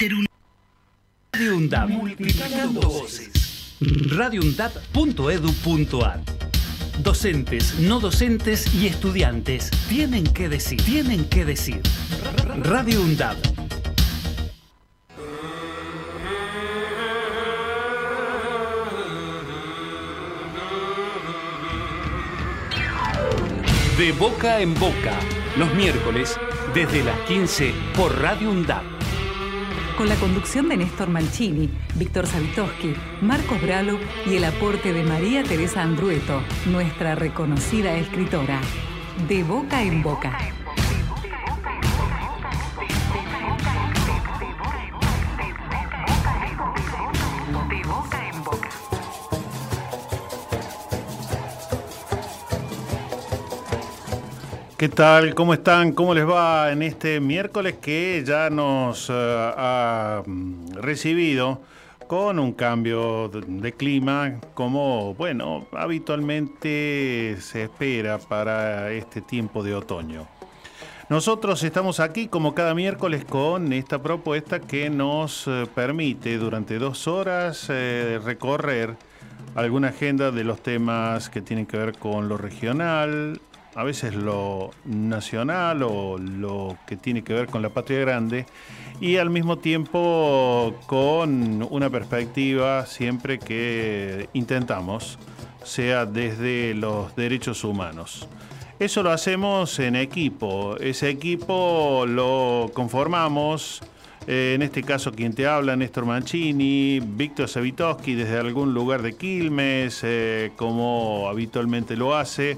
Radio UNDAP. Multiplicando voces. radioundap.edu.ar Docentes, no docentes y estudiantes tienen que decir, tienen que decir. Radio UNDAP. De boca en boca, los miércoles desde las 15 por Radio UNDAP. Con la conducción de Néstor Mancini, Víctor Savitoski, Marcos Bralo y el aporte de María Teresa Andrueto, nuestra reconocida escritora. De boca en boca. ¿Qué tal? ¿Cómo están? ¿Cómo les va en este miércoles que ya nos eh, ha mm, recibido con un cambio de, clima como, bueno, habitualmente se espera para este tiempo de otoño? Nosotros estamos aquí como cada miércoles con esta propuesta que nos eh, permite durante dos horas eh, recorrer alguna agenda de los temas que tienen que ver con lo regional, a veces lo nacional o lo que tiene que ver con la patria grande y al mismo tiempo con una perspectiva siempre que intentamos sea desde los derechos humanos. Eso lo hacemos en equipo, ese equipo lo conformamos, eh, en este caso quien te habla, Néstor Mancini, Víctor Savitoski desde algún lugar de Quilmes, eh, como habitualmente lo hace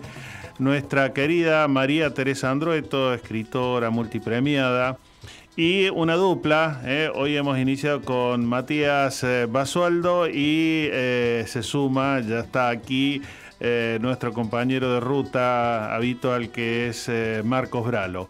nuestra querida María Teresa Andrueto, escritora multipremiada, y una dupla. eh, Hoy hemos iniciado con Matías eh, Basualdo y eh, se suma, ya está aquí nuestro compañero de ruta habitual que es Marcos Bralo.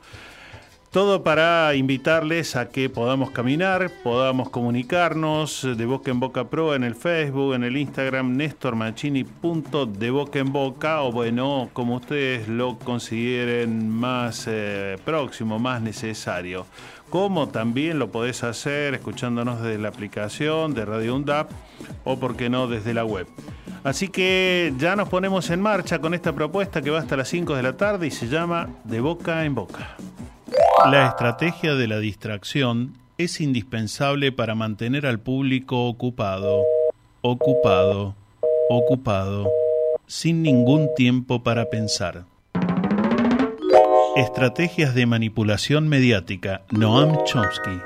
Todo para invitarles a que podamos caminar, podamos comunicarnos de boca en boca pro en el Facebook, en el Instagram, de boca en boca, o bueno, como ustedes lo consideren más eh, próximo, más necesario. Como también lo podés hacer escuchándonos desde la aplicación de Radio UNDAP o, por qué no, desde la web. Así que ya nos ponemos en marcha con esta propuesta que va hasta las 5 de la tarde y se llama De Boca en Boca. La estrategia de la distracción es indispensable para mantener al público ocupado, ocupado, ocupado, sin ningún tiempo para pensar. Estrategias de manipulación mediática, Noam Chomsky.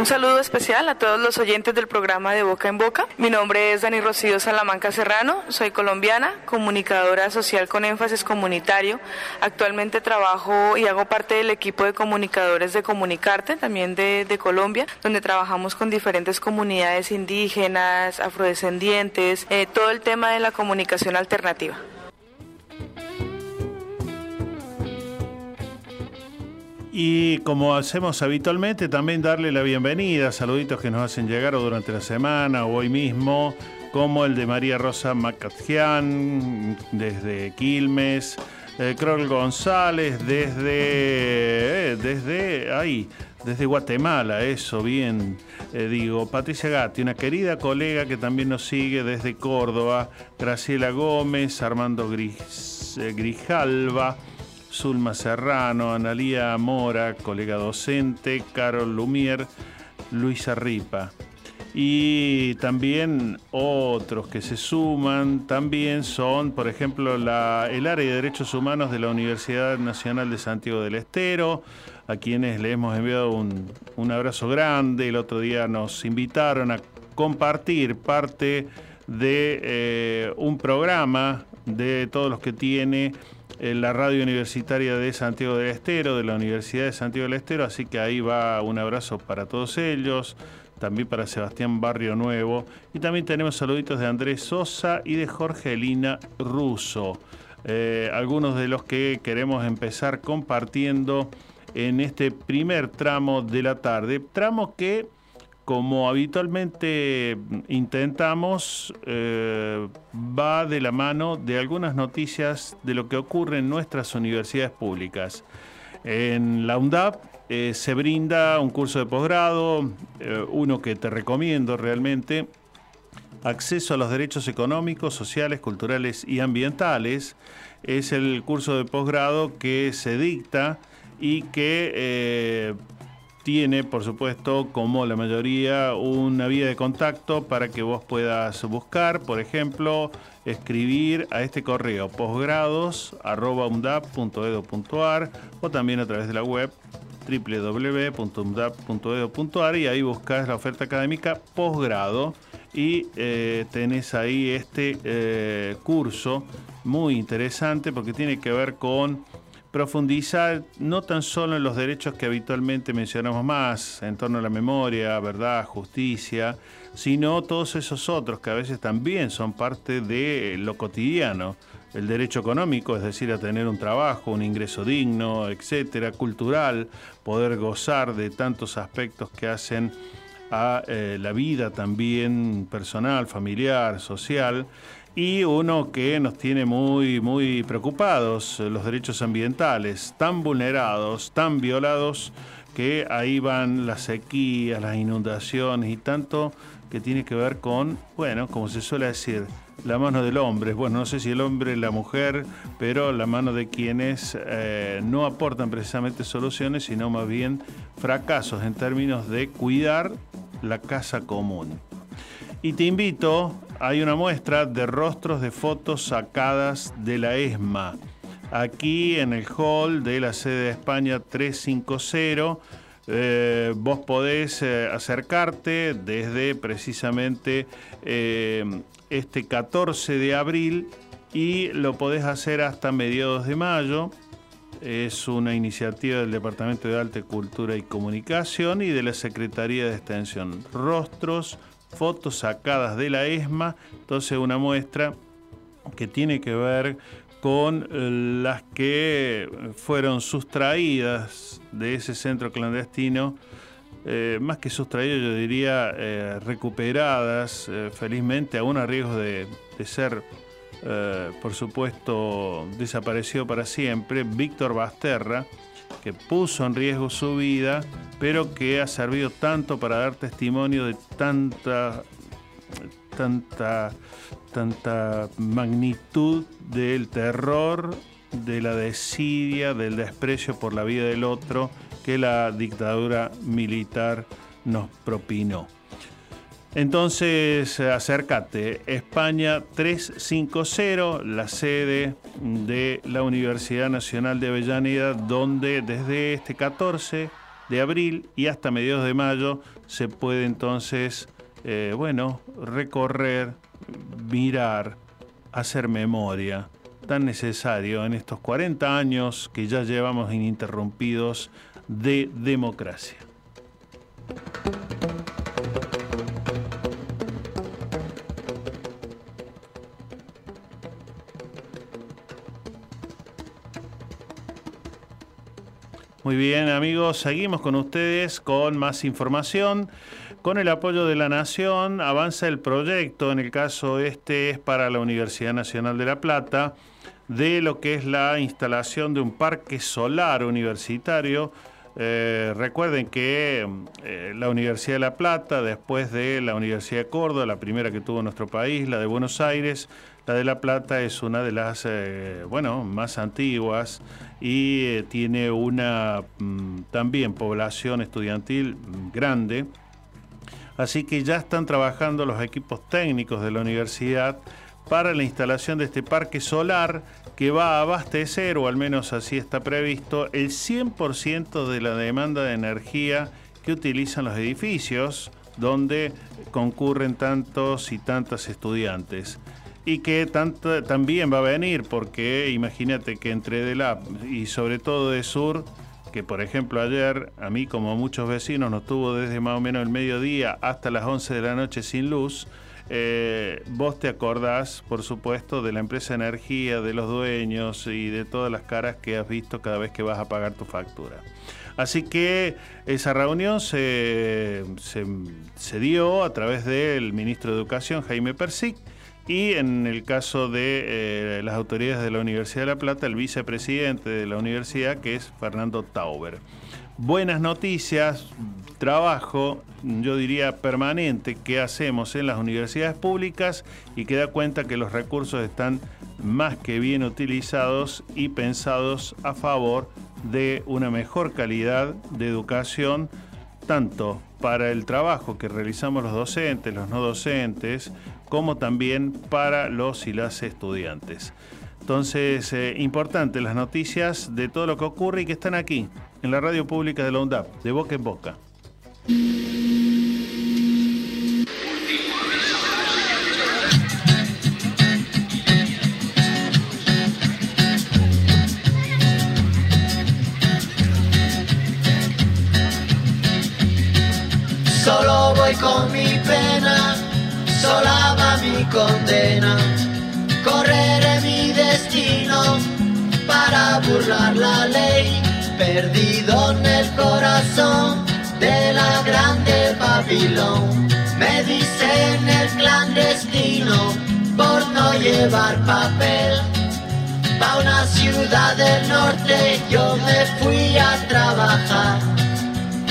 Un saludo especial a todos los oyentes del programa de Boca en Boca. Mi nombre es Dani Rocío Salamanca Serrano, soy colombiana, comunicadora social con énfasis comunitario. Actualmente trabajo y hago parte del equipo de comunicadores de Comunicarte, también de, Colombia, donde trabajamos con diferentes comunidades indígenas, afrodescendientes, eh, todo el tema de la comunicación alternativa. Y como hacemos habitualmente, también darle la bienvenida saluditos que nos hacen llegar o durante la semana o hoy mismo, como el de María Rosa Macatjian desde Quilmes, eh, González desde, eh, desde desde Guatemala, eso bien, eh, digo, Patricia Gatti, una querida colega que también nos sigue desde Córdoba, Graciela Gómez, Armando Gris, eh, Grijalva, Zulma Serrano, Analía Mora, colega docente, Carol Lumier, Luisa Ripa. Y también otros que se suman, también son, por ejemplo, el área de Derechos Humanos de la Universidad Nacional de Santiago del Estero, a quienes le hemos enviado un, un abrazo grande. El otro día nos invitaron a compartir parte de eh, un programa de todos los que tiene la radio universitaria de Santiago del Estero, de la Universidad de Santiago del Estero, así que ahí va un abrazo para todos ellos, también para Sebastián Barrio Nuevo, y también tenemos saluditos de Andrés Sosa y de Jorgelina Russo, Eh, algunos de los que queremos empezar compartiendo en este primer tramo de la tarde, tramo que como habitualmente intentamos, eh, va de la mano de algunas noticias de lo que ocurre en nuestras universidades públicas. En la UNDAP eh, se brinda un curso de posgrado, eh, uno que te recomiendo realmente, acceso a los derechos económicos, sociales, culturales y ambientales. Es el curso de posgrado que se dicta y que tiene, por supuesto, como la mayoría, una vía de contacto para que vos puedas buscar, por ejemplo, escribir a este correo posgrados.undap.edu.ar o también a través de la web www.umdap.edu.ar y ahí buscas la oferta académica posgrado y eh, tenés ahí este eh, curso muy interesante porque tiene que ver con profundizar no tan solo en los derechos que habitualmente mencionamos más, en torno a la memoria, verdad, justicia, sino todos esos otros que a veces también son parte de lo cotidiano. El derecho económico, es decir, a tener un trabajo, un ingreso digno, etcétera, cultural, poder gozar de tantos aspectos que hacen a eh, la vida también personal, familiar, social y uno que nos tiene muy, muy preocupados, los derechos ambientales, tan vulnerados, tan violados, que ahí van las sequías, las inundaciones y tanto que tiene que ver con, bueno, como se suele decir, la mano del hombre. Bueno, no sé si el hombre, la mujer, pero la mano de quienes eh, no aportan precisamente soluciones, sino más bien fracasos en términos de cuidar la casa común. Y te invito, hay una muestra de rostros de fotos sacadas de la ESMA, aquí en el hall de la sede de España 350. Eh, vos podés eh, acercarte desde precisamente eh, este 14 de abril y lo podés hacer hasta mediados de mayo. Es una iniciativa del Departamento de Arte, Cultura y Comunicación y de la Secretaría de Extensión. Rostros fotos sacadas de la ESMA, entonces una muestra que tiene que ver con eh, las que fueron sustraídas de ese centro clandestino, eh, más que sustraídas yo diría eh, recuperadas felizmente, aún a riesgo de, de ser, por supuesto, desaparecido para siempre, Víctor Basterra, que puso en riesgo su vida, pero que ha servido tanto para dar testimonio de tanta, tanta, tanta magnitud del terror, de la desidia, del desprecio por la vida del otro que la dictadura militar nos propinó. Entonces, acércate, España 350, la sede de la Universidad Nacional de Avellaneda, donde desde este 14 de abril y hasta mediados de mayo se puede entonces, eh, bueno, recorrer, mirar, hacer memoria, tan necesario en estos 40 años que ya llevamos ininterrumpidos de democracia. Muy bien amigos, seguimos con ustedes con más información. Con el apoyo de la Nación avanza el proyecto, en el caso este es para la Universidad Nacional de La Plata, de lo que es la instalación de un parque solar universitario. Eh, recuerden que eh, la Universidad de La Plata, después de la Universidad de Córdoba, la primera que tuvo nuestro país, la de Buenos Aires, la de La Plata es una de las, eh, bueno, más antiguas y eh, tiene una mm, también población estudiantil grande. Así que ya están trabajando los equipos técnicos de la universidad para la instalación de este parque solar que va a abastecer, o al menos así está previsto, el 100% de la demanda de energía que utilizan los edificios donde concurren tantos y tantas estudiantes y que también va a venir, porque imagínate que entre de la y sobre todo de Sur, que por ejemplo ayer a mí como muchos vecinos nos tuvo desde más o menos el mediodía hasta las 11 de la noche sin luz, eh, vos te acordás, por supuesto, de la empresa energía, de los dueños y de todas las caras que has visto cada vez que vas a pagar tu factura. Así que esa reunión se, se, se dio a través del ministro de Educación, Jaime Persic, y en el caso de eh, las autoridades de la Universidad de La Plata, el vicepresidente de la universidad, que es Fernando Tauber. Buenas noticias, trabajo, yo diría permanente, que hacemos en las universidades públicas y que da cuenta que los recursos están más que bien utilizados y pensados a favor de una mejor calidad de educación, tanto para el trabajo que realizamos los docentes, los no docentes, como también para los y las estudiantes. Entonces, eh, importante las noticias de todo lo que ocurre y que están aquí, en la radio pública de la UNDAP, de boca en boca. Solo voy con mi pena, sola mi condena. Correré mi destino para burlar la ley, perdido en el corazón de la grande Babilón. Me dicen el clandestino por no llevar papel. Pa' una ciudad del norte yo me fui a trabajar.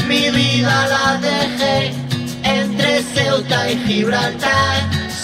Mi vida la dejé entre Ceuta y Gibraltar.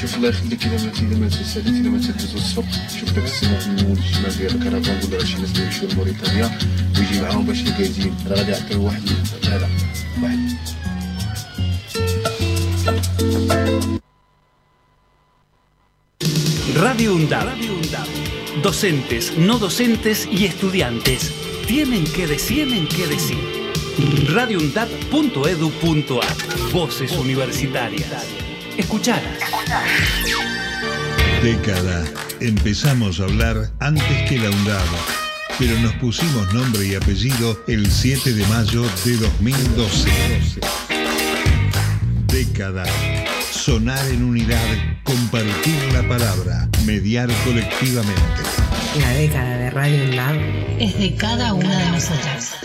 شوف الله يخليك الى ما الى ما تسالي الى ما تهز الصبح شوف داك السنه في المول الشمال ديال الكرفان نقول له شي ناس اللي يمشيو لموريتانيا ويجي معاهم باش الكازين راه غادي يعطيو واحد هذا واحد Radio UNDAB. Docentes, no docentes y estudiantes tienen que decir, tienen que decir. radioundab.edu.ar Voces universitarias. Escuchalas. Década. Empezamos a hablar antes que la UNDAB, pero nos pusimos nombre y apellido el 7 de mayo de 2012. Década. Sonar en unidad, compartir la palabra, mediar colectivamente. La década de Radio UNDAB es de cada una de nosotras.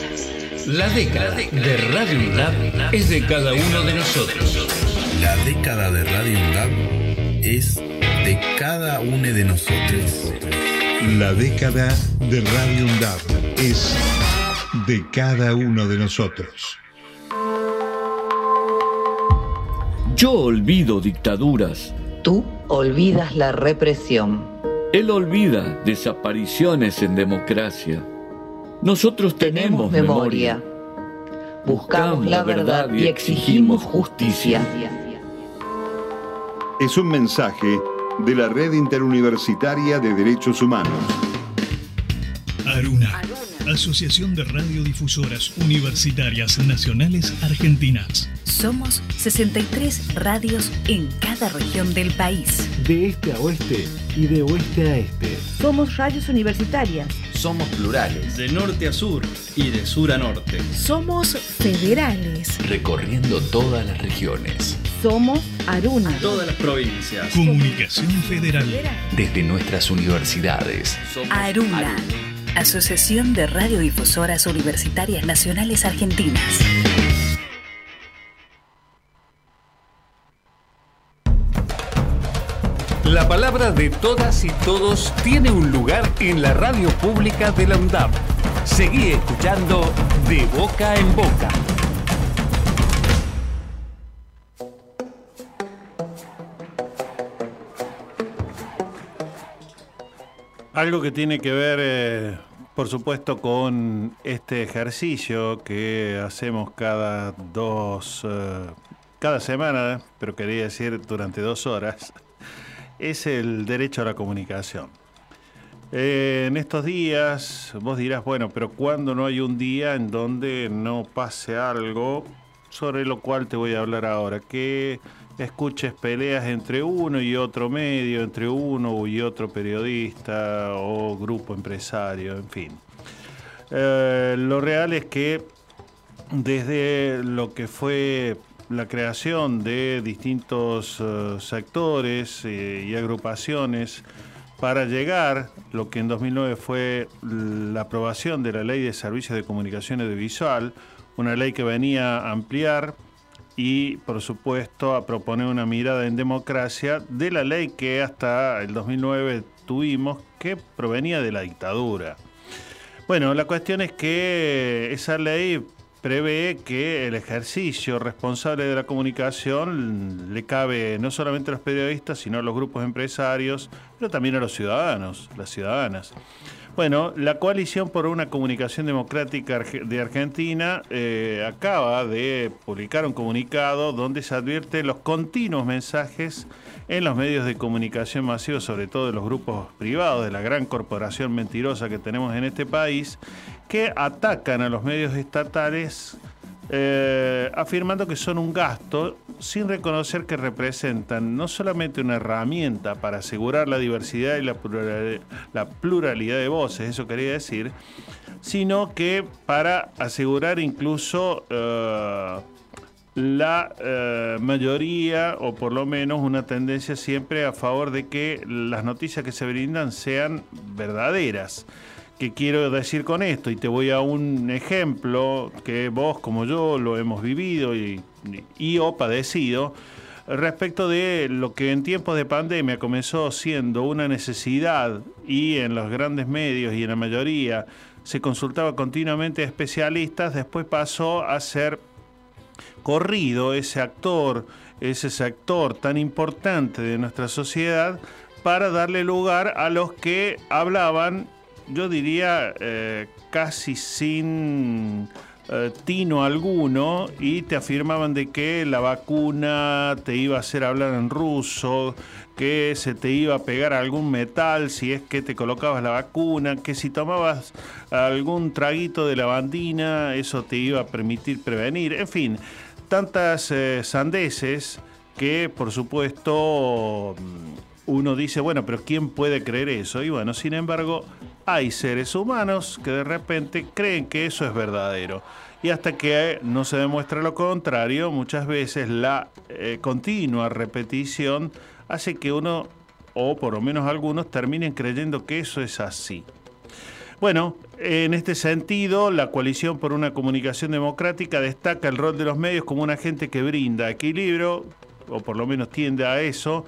La década de Radio UNDAB es de cada uno de nosotros. La década de Radio UNDAB es de cada uno de nosotros. La década de Radio UNDAB es de cada uno de nosotros. Yo olvido dictaduras. Tú olvidas la represión. Él olvida desapariciones en democracia. Nosotros tenemos, memoria. memoria. Buscamos la verdad y exigimos justicia. Es un mensaje de la Red Interuniversitaria de Derechos Humanos. Aruna, Asociación de Radiodifusoras Universitarias Nacionales Argentinas. Somos 63 radios en cada región del país. De este a oeste y de oeste a este. Somos radios universitarias. Somos plurales. De norte a sur y de sur a norte. Somos federales. Recorriendo todas las regiones. Somos Aruna. Todas las provincias. Comunicación Federal. Desde nuestras universidades. Aruna. Asociación de Radiodifusoras Universitarias Nacionales Argentinas. La palabra de todas y todos tiene un lugar en la radio pública de la UNDAP. Seguí escuchando De Boca en Boca. Algo que tiene que ver, eh, por supuesto, con este ejercicio que hacemos cada dos, eh, cada semana, pero quería decir durante dos horas, es el derecho a la comunicación. Eh, en estos días, vos dirás, bueno, pero ¿cuándo no hay un día en donde no pase algo sobre lo cual te voy a hablar ahora? Que escuches peleas entre uno y otro medio, entre uno y otro periodista o grupo empresario, en fin. Eh, lo real es que desde lo que fue la creación de distintos eh, sectores eh, y agrupaciones para llegar lo que en 2009 fue la aprobación de la Ley de Servicios de Comunicación Audiovisual, una ley que venía a ampliar y, por supuesto, a proponer una mirada en democracia de la ley que hasta el 2009 tuvimos, que provenía de la dictadura. Bueno, la cuestión es que esa ley prevé que el ejercicio responsable de la comunicación le cabe no solamente a los periodistas, sino a los grupos empresarios, pero también a los ciudadanos, las ciudadanas. Bueno, la coalición por una comunicación democrática de Argentina eh, acaba de publicar un comunicado donde se advierte los continuos mensajes en los medios de comunicación masivos, sobre todo de los grupos privados, de la gran corporación mentirosa que tenemos en este país, que atacan a los medios estatales eh, afirmando que son un gasto sin reconocer que representan no solamente una herramienta para asegurar la diversidad y la pluralidad, de voces, eso quería decir, sino que para asegurar incluso eh, la eh, mayoría o por lo menos una tendencia siempre a favor de que las noticias que se brindan sean verdaderas. ¿Qué quiero decir con esto? Y te voy a un ejemplo que vos como yo lo hemos vivido y, y o padecido respecto de lo que en tiempos de pandemia comenzó siendo una necesidad y en los grandes medios y en la mayoría se consultaba continuamente a especialistas, después pasó a ser corrido ese actor, ese sector tan importante de nuestra sociedad para darle lugar a los que hablaban yo diría, eh, casi sin eh, tino alguno y te afirmaban de que la vacuna te iba a hacer hablar en ruso, que se te iba a pegar algún metal si es que te colocabas la vacuna, que si tomabas algún traguito de lavandina eso te iba a permitir prevenir, en fin, tantas eh, sandeces que por supuesto uno dice, bueno, pero ¿quién puede creer eso? Y bueno, sin embargo, hay seres humanos que de repente creen que eso es verdadero. Y hasta que no se demuestra lo contrario, muchas veces la eh, continua repetición hace que uno, o por lo menos algunos, terminen creyendo que eso es así. Bueno, en este sentido, la coalición por una comunicación democrática destaca el rol de los medios como un agente que brinda equilibrio, o por lo menos tiende a eso,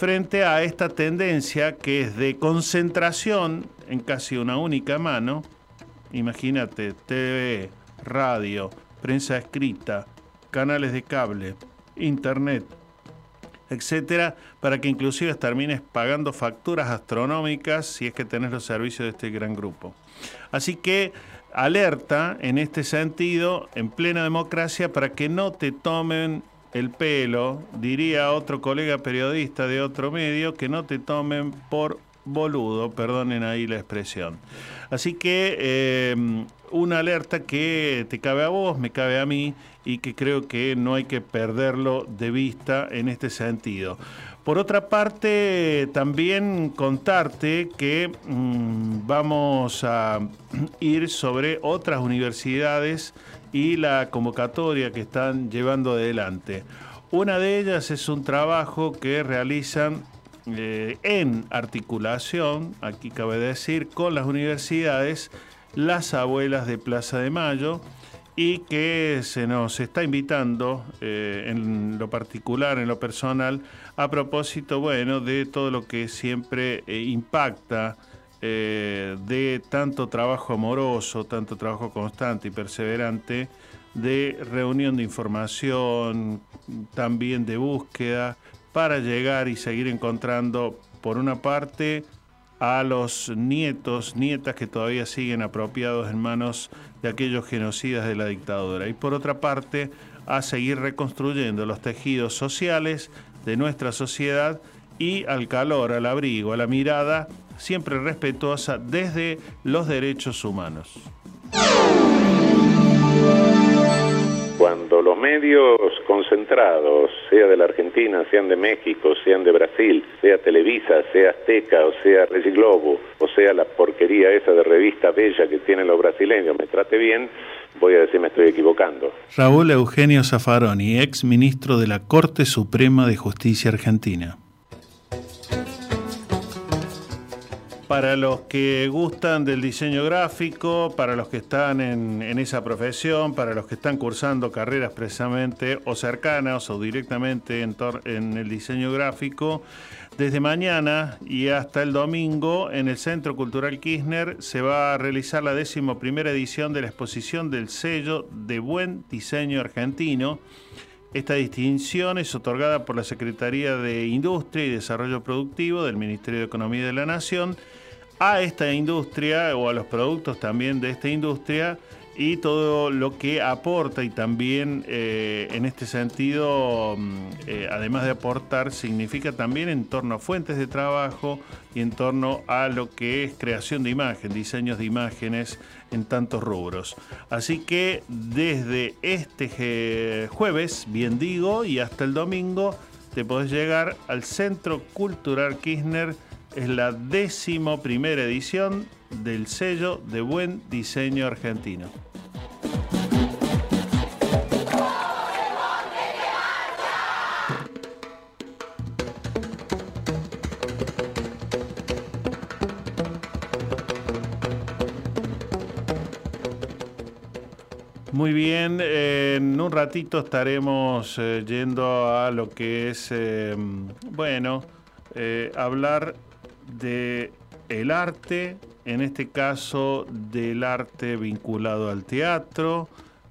frente a esta tendencia que es de concentración en casi una única mano. Imagínate, TV, radio, prensa escrita, canales de cable, internet, etcétera, para que inclusive termines pagando facturas astronómicas si es que tenés los servicios de este gran grupo. Así que alerta en este sentido, en plena democracia, para que no te tomen el pelo, diría otro colega periodista de otro medio, que no te tomen por boludo, perdonen ahí la expresión. Así que eh, una alerta que te cabe a vos, me cabe a mí y que creo que no hay que perderlo de vista en este sentido. Por otra parte, también contarte que mm, vamos a ir sobre otras universidades y la convocatoria que están llevando adelante. Una de ellas es un trabajo que realizan eh, en articulación, aquí cabe decir, con las universidades, las abuelas de Plaza de Mayo y que se nos está invitando eh, en lo particular, en lo personal, a propósito, bueno, de todo lo que siempre eh, impacta de tanto trabajo amoroso, tanto trabajo constante y perseverante, de reunión de información, también de búsqueda, para llegar y seguir encontrando, por una parte, a los nietos, nietas que todavía siguen apropiados en manos de aquellos genocidas de la dictadura. Y por otra parte, a seguir reconstruyendo los tejidos sociales de nuestra sociedad y al calor, al abrigo, a la mirada siempre respetuosa desde los derechos humanos cuando los medios concentrados, sea de la Argentina, sean de México, sean de Brasil, sea Televisa, sea Azteca, o sea Globo, o sea la porquería esa de revista bella que tienen los brasileños, me trate bien, voy a decir me estoy equivocando. Raúl Eugenio Zaffaroni, ex ministro de la Corte Suprema de Justicia Argentina. Para los que gustan del diseño gráfico, para los que están en, esa profesión, para los que están cursando carreras precisamente o cercanas o directamente en, en, el diseño gráfico, desde mañana y hasta el domingo en el Centro Cultural Kirchner se va a realizar la décimo primera edición de la exposición del sello de buen diseño argentino. Esta distinción es otorgada por la Secretaría de Industria y Desarrollo Productivo del Ministerio de Economía de la Nación a esta industria o a los productos también de esta industria y todo lo que aporta y también eh, en este sentido, mm, eh, además de aportar, significa también en torno a fuentes de trabajo y en torno a lo que es creación de imagen, diseños de imágenes en tantos rubros. Así que desde este jueves, bien digo, y hasta el domingo, te podés llegar al Centro Cultural Kirchner es la décimo primera edición del sello de buen diseño argentino. Muy bien, en un ratito estaremos eh, yendo a lo que es, eh, bueno, eh, hablar de el arte, en este caso del arte vinculado al teatro,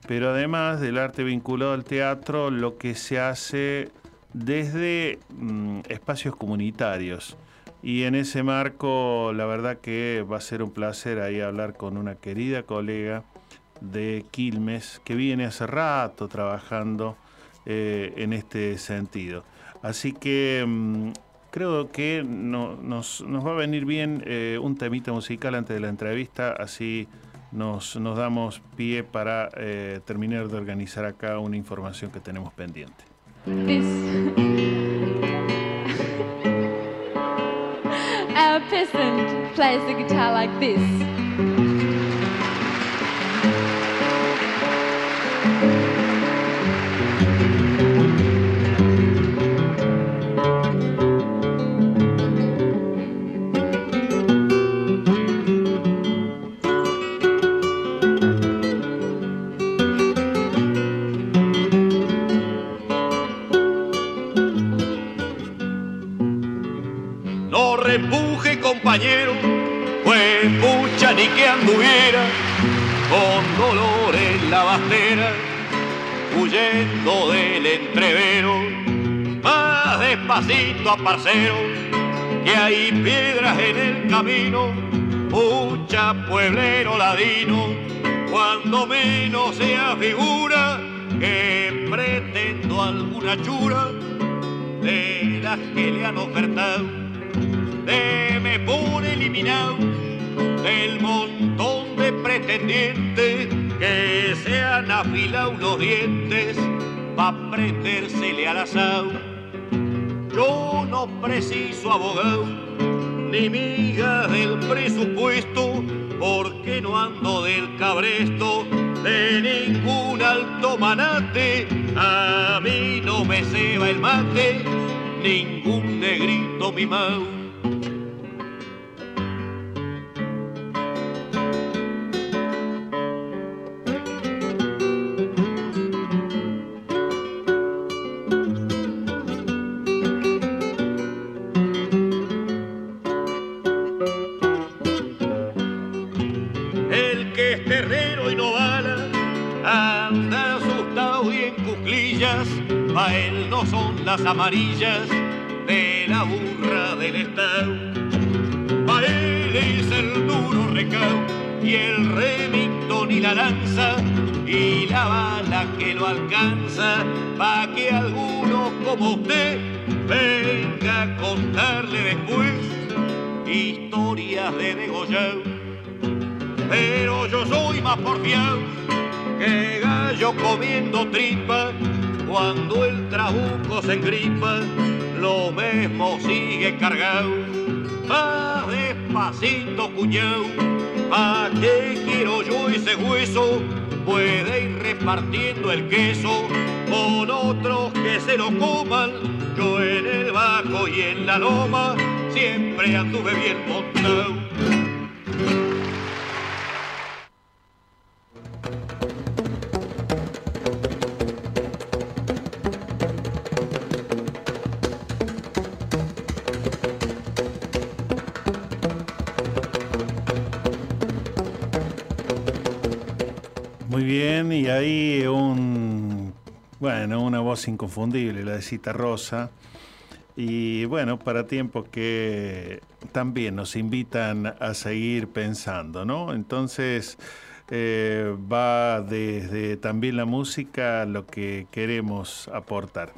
pero además del arte vinculado al teatro, lo que se hace desde mm, espacios comunitarios. Y en ese marco, la verdad que va a ser un placer ahí hablar con una querida colega de Quilmes que viene hace rato trabajando eh, en este sentido. Así que mm, creo que nos, va a venir bien eh, un temita musical antes de la entrevista, así nos, damos pie para eh, terminar de organizar acá una información que tenemos pendiente. plays the guitar like this. Compañero, pues pucha ni que anduviera con dolor en la bastera, huyendo del entrevero, más despacito a parcero, que hay piedras en el camino, pucha pueblero ladino, cuando menos sea figura que pretendo alguna chura de las que le han ofertado me pone eliminado del montón de pretendientes que se han afilado los dientes pa' prendérsele al asado. Yo no preciso abogado ni miga del presupuesto porque no ando del cabresto de ningún alto manate. A mí no me ceba el mate ningún negrito mimao. Él no son las amarillas de la burra del estado. Pa' él es el duro recao y el remito ni la lanza y la bala que lo alcanza pa' que alguno como usted venga a contarle después historias de degollado pero yo soy más porfiado que gallo comiendo tripa. Cuando el trabuco se engripa, lo mismo sigue cargado. Va despacito, cuñado, ¿pa' qué quiero yo ese hueso? Puede ir repartiendo el queso con otros que se lo coman. Yo en el bajo y en la loma siempre anduve bien montado. Una voz inconfundible, la de Cita Rosa. Y bueno, para tiempos que también nos invitan a seguir pensando, ¿no? Entonces eh, va desde también la música lo que queremos aportar.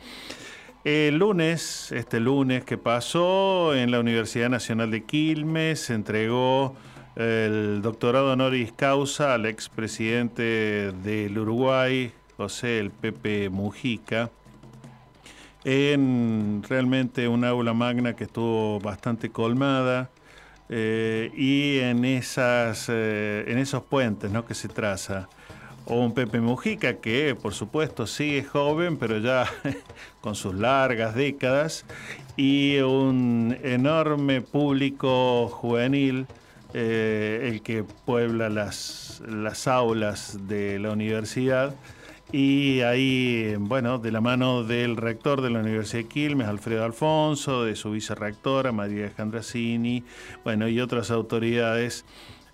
El lunes, este lunes que pasó en la Universidad Nacional de Quilmes, se entregó el doctorado honoris causa al expresidente del Uruguay, José el Pepe Mujica, en realmente un aula magna que estuvo bastante colmada eh, y en, esas, eh, en esos puentes ¿no? que se traza. O un Pepe Mujica que por supuesto sigue joven, pero ya con sus largas décadas, y un enorme público juvenil eh, el que puebla las, las aulas de la universidad. Y ahí, bueno, de la mano del rector de la Universidad de Quilmes, Alfredo Alfonso, de su vicerrectora, María Alejandra bueno, y otras autoridades,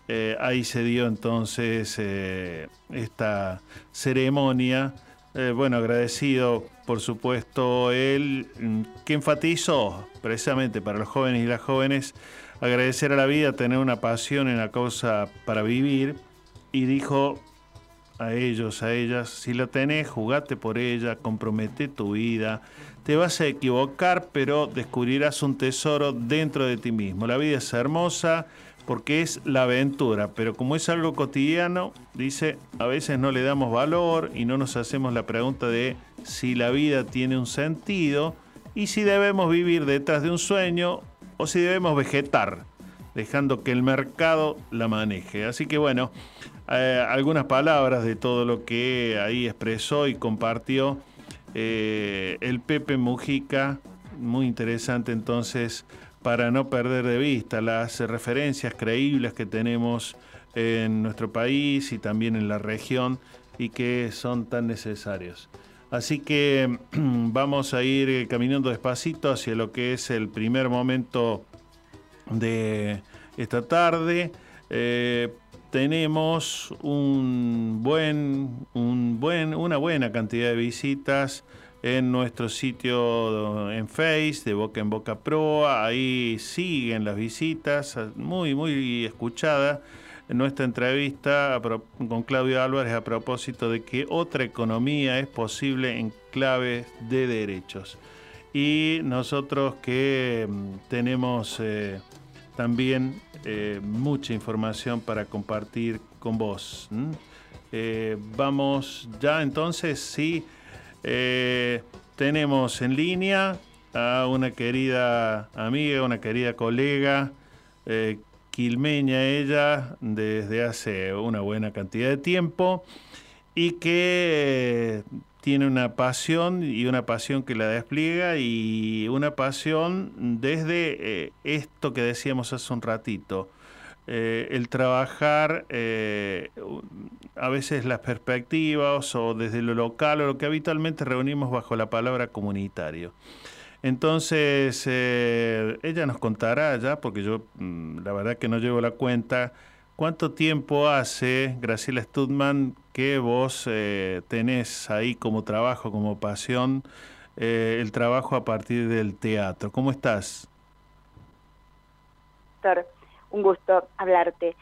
eh, ahí se dio entonces eh, esta ceremonia. Eh, bueno, agradecido, por supuesto, él, mm, que enfatizó precisamente para los jóvenes y las jóvenes agradecer a la vida, tener una pasión en la causa para vivir y dijo a ellos, a ellas, si la tenés, jugate por ella, compromete tu vida, te vas a equivocar, pero descubrirás un tesoro dentro de ti mismo. La vida es hermosa porque es la aventura, pero como es algo cotidiano, dice, a veces no le damos valor y no nos hacemos la pregunta de si la vida tiene un sentido y si debemos vivir detrás de un sueño o si debemos vegetar, dejando que el mercado la maneje. Así que bueno, eh, algunas palabras de todo lo que ahí expresó y compartió eh, el Pepe Mujica, muy interesante entonces para no perder de vista las referencias creíbles que tenemos en nuestro país y también en la región y que son tan necesarios. Así que vamos a ir caminando despacito hacia lo que es el primer momento de esta tarde. Eh, tenemos un buen, un buen, una buena cantidad de visitas en nuestro sitio en Face de Boca en Boca Pro. Ahí siguen las visitas, muy, muy escuchada nuestra entrevista con Claudio Álvarez a propósito de que otra economía es posible en clave de derechos. Y nosotros que mm, tenemos eh, también eh, mucha información para compartir con vos. Eh, vamos ya entonces, sí, tenemos en línea a una querida amiga, una querida colega, quilmeña ella desde hace una buena cantidad de tiempo y que tiene una pasión y una pasión que la despliega y una pasión desde eh, esto que decíamos hace un ratito, eh, el trabajar eh, a veces las perspectivas o desde lo local o lo que habitualmente reunimos bajo la palabra comunitario. Entonces, ella nos contará ya, porque yo mm, la verdad que no llevo la cuenta, cuánto tiempo hace, Graciela Studman, que vos eh, tenés ahí como trabajo, como pasión, eh, el trabajo a partir del teatro. ¿Cómo estás? Un gusto hablarte.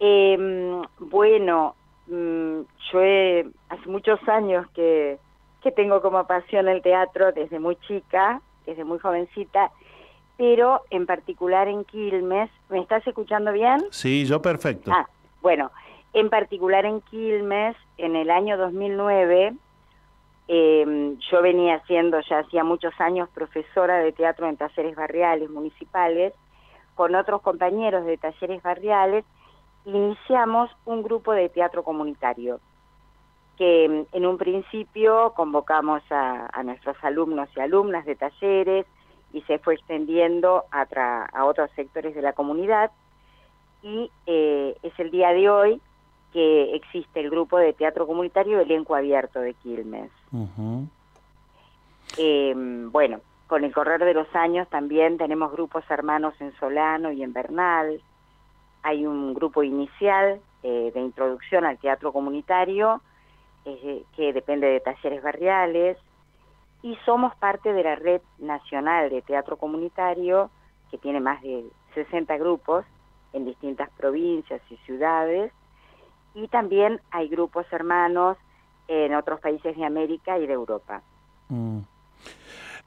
Em, bueno, mm, yo hace muchos años que, que tengo como pasión el teatro desde muy chica, desde muy jovencita, pero en particular en Quilmes, ¿me estás escuchando bien? Sí, yo perfecto. Ah, bueno, en particular en Quilmes, en el año 2009, em, yo venía siendo ya hacía muchos años profesora de teatro en talleres barriales municipales, con otros compañeros de talleres barriales, iniciamos un grupo de teatro comunitario, que em, en un principio convocamos a, nuestros alumnos y alumnas de talleres y se fue extendiendo a, a otros sectores de la comunidad, y eh, es el día de hoy que existe el grupo de teatro comunitario Elenco Abierto de Quilmes. Em, bueno, con el correr de los años también tenemos grupos hermanos en Solano y en Bernal. Hay un grupo inicial eh, de introducción al teatro comunitario eh, que depende de talleres barriales y somos parte de la red nacional de teatro comunitario que tiene más de 60 grupos en distintas provincias y ciudades y también hay grupos hermanos en otros países de América y de Europa. Mm.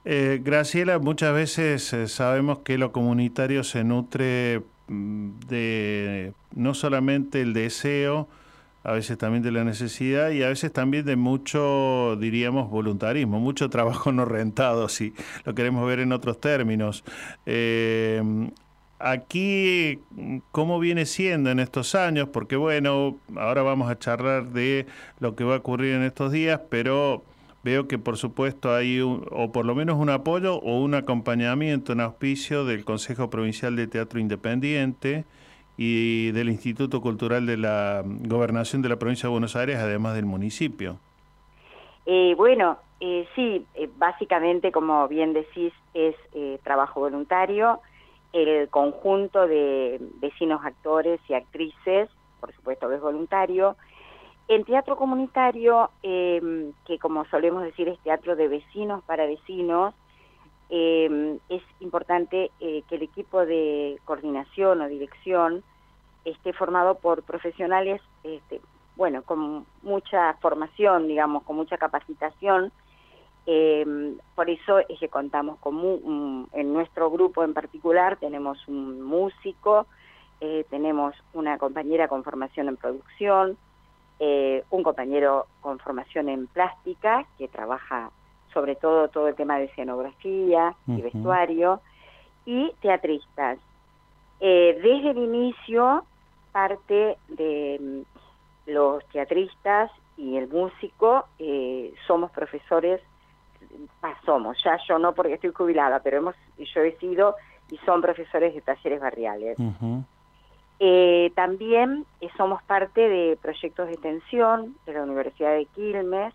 Eh, Graciela, muchas veces eh, sabemos que lo comunitario se nutre mm, de no solamente el deseo, a veces también de la necesidad y a veces también de mucho, diríamos, voluntarismo, mucho trabajo no rentado, si lo queremos ver en otros términos. Eh, aquí, ¿cómo viene siendo en estos años? Porque bueno, ahora vamos a charlar de lo que va a ocurrir en estos días, pero veo que por supuesto hay o por lo menos un apoyo o un acompañamiento, un auspicio del Consejo Provincial de Teatro Independiente y del Instituto Cultural de la Gobernación de la Provincia de Buenos Aires, además del municipio. Eh, bueno, eh, sí, eh, básicamente, como bien decís, es trabajo voluntario el conjunto de vecinos actores y actrices, por supuesto que es voluntario. En teatro comunitario, em, que como solemos decir es teatro de vecinos para vecinos, em, es importante eh, que el equipo de coordinación o dirección esté formado por profesionales, este, bueno, con mucha formación, digamos, con mucha capacitación, eh, por eso es que contamos con, en nuestro grupo en particular tenemos un músico, eh, tenemos una compañera con formación en producción, eh, un compañero con formación en plástica que trabaja sobre todo todo el tema de escenografía y vestuario, y teatristas. Eh, desde el inicio, parte de mm, los teatristas y el músico somos profesores somos, ya yo no porque estoy jubilada, pero hemos, yo he sido y son profesores de talleres barriales. Eh, también eh, somos parte de proyectos de extensión de la Universidad de Quilmes,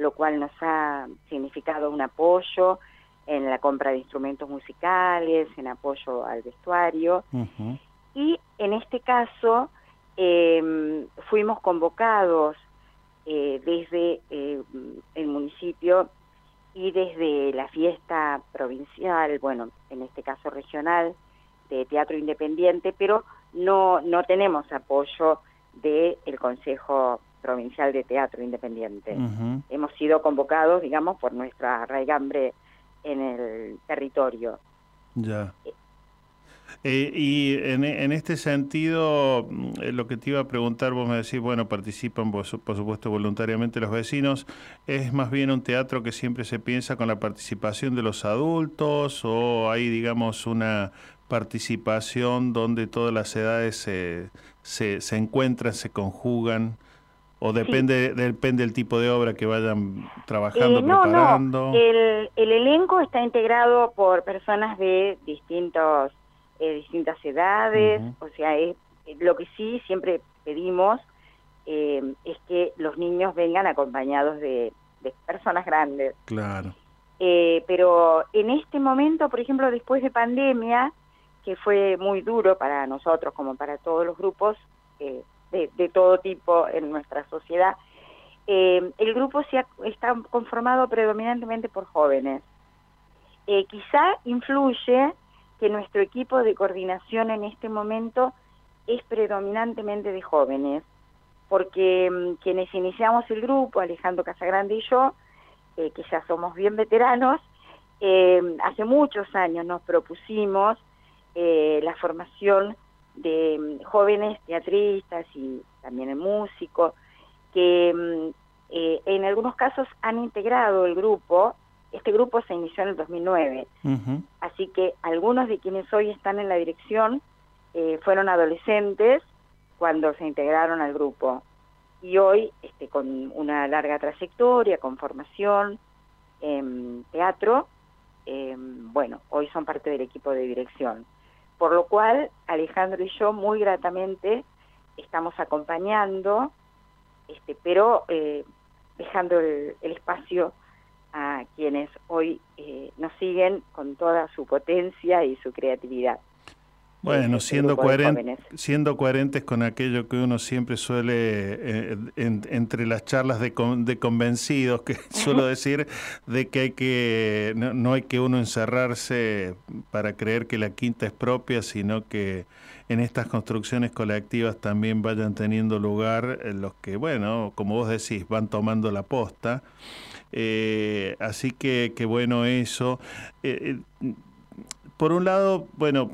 lo cual nos ha significado un apoyo en la compra de instrumentos musicales, en apoyo al vestuario. Y en este caso em, fuimos convocados eh, desde el municipio y desde la fiesta provincial, bueno, en este caso regional, de teatro independiente, pero no, no tenemos apoyo del el Consejo Provincial de Teatro Independiente. Hemos sido convocados, digamos, por nuestra raigambre en el territorio. Ya. Eh, eh, y en, en, este sentido, mm, eh, lo que te iba a preguntar, vos me decís, bueno, participan por, supuesto voluntariamente los vecinos, ¿es más bien un teatro que siempre se piensa con la participación de los adultos o hay, digamos, una participación donde todas las edades se, se, se encuentran, se conjugan? ¿O depende, depende del tipo de obra que vayan trabajando, Eh, no, preparando? no, el, el elenco está integrado por personas de distintos, eh, distintas edades, o sea, es, lo que sí siempre pedimos eh, es que los niños vengan acompañados de, de personas grandes. Claro. Eh, pero en este momento, por ejemplo, después de pandemia, que fue muy duro para nosotros como para todos los grupos eh, de, todo tipo en nuestra sociedad, eh, el grupo se ha- está conformado predominantemente por jóvenes. Eh, quizá influye que nuestro equipo de coordinación en este momento es predominantemente de jóvenes, porque mm, quienes iniciamos el grupo, Alejandro Casagrande y yo, eh, que ya somos bien veteranos, eh, hace muchos años nos propusimos la formación de mm, jóvenes teatristas y también músicos que mm, eh, en algunos casos han integrado el grupo. Este grupo se inició en el 2009, Ujú. así que algunos de quienes hoy están en la dirección eh, fueron adolescentes cuando se integraron al grupo y hoy este, con una larga trayectoria, con formación en teatro, eh, bueno, hoy son parte del equipo de dirección. Por lo cual, Alejandro y yo muy gratamente estamos acompañando, este, pero eh, dejando el, espacio a quienes hoy eh, nos siguen con toda su potencia y su creatividad. Bueno, este siendo, grupo de coheren- jóvenes. siendo coherentes con aquello que uno siempre suele, eh, en- entre las charlas de, con- de convencidos, que suelo decir, de que hay que, no, no hay que uno encerrarse para creer que la quinta es propia, sino que en estas construcciones colectivas también vayan teniendo lugar eh, los que, bueno, como vos decís, van tomando la posta. Eh, así que, que bueno eso. Eh, por un lado, bueno,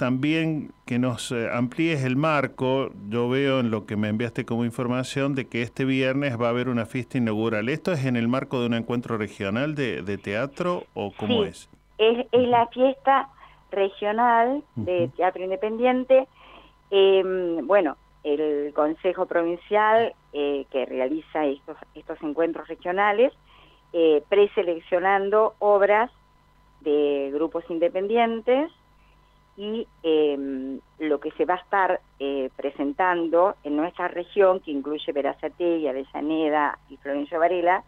también que nos eh, amplíes el marco, yo veo en lo que me enviaste como información de que este viernes va a haber una fiesta inaugural. ¿Esto es en el marco de un encuentro regional de, de teatro o cómo Sí. es? Es, es la fiesta regional de teatro independiente. Eh, bueno, el Consejo Provincial eh, que realiza estos, estos encuentros regionales, eh, preseleccionando obras de grupos independientes y eh, lo que se va a estar eh, presentando en nuestra región, que incluye Verazategui, Avellaneda y Florencio Varela,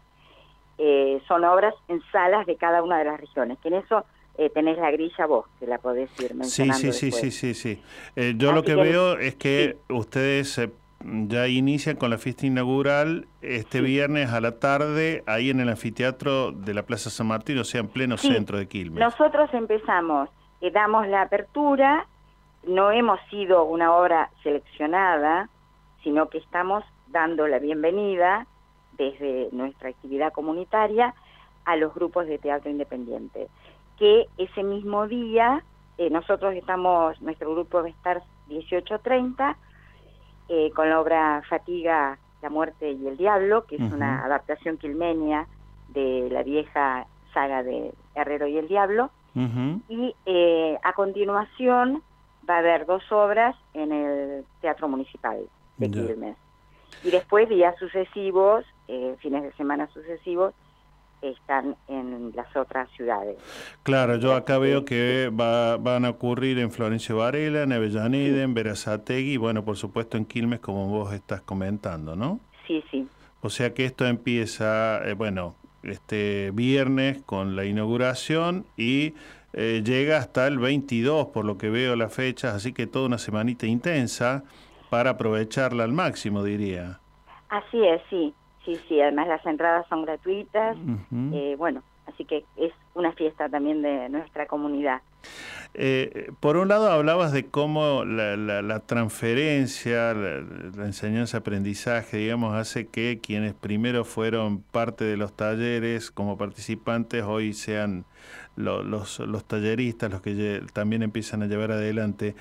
eh, son obras en salas de cada una de las regiones, que en eso eh, tenés la grilla vos, que la podés ir Sí, mencionando sí, sí, después. sí, sí, sí. Eh, yo lo que que- veo es que ustedes eh, ya inician con la fiesta inaugural este viernes a la tarde ahí en el anfiteatro de la Plaza San Martín, o sea, en pleno Sí. centro de Quilmes. Nosotros empezamos, eh, damos la apertura, no hemos sido una obra seleccionada, sino que estamos dando la bienvenida desde nuestra actividad comunitaria a los grupos de teatro independiente. Que ese mismo día, eh, nosotros estamos, nuestro grupo va a estar 18.30 eh, con la obra Fatiga, la muerte y el diablo, que es una adaptación quilmenia de la vieja saga de Herrero y el diablo. Y eh, a continuación va a haber dos obras en el Teatro Municipal de. Quilmes. Y después, días sucesivos, eh, fines de semana sucesivos, están en las otras ciudades. Claro, yo acá veo que va- van a ocurrir en Florencio Varela, en Avellaneda, en Verazategui y bueno, por supuesto en Quilmes como vos estás comentando, ¿no? Sí, sí. O sea que esto empieza, eh, bueno, este viernes con la inauguración y eh, llega hasta el 22 por lo que veo las fechas, así que toda una semanita intensa para aprovecharla al máximo, diría. Así es, sí. Sí, sí. Además, las entradas son gratuitas. Eh, bueno, así que es una fiesta también de nuestra comunidad. Eh, por un lado hablabas de cómo la, la- la transferencia, la, la enseñanza-aprendizaje, digamos, hace que quienes primero fueron parte de los talleres como participantes hoy sean lo- los, los talleristas los que también empiezan a llevar adelante.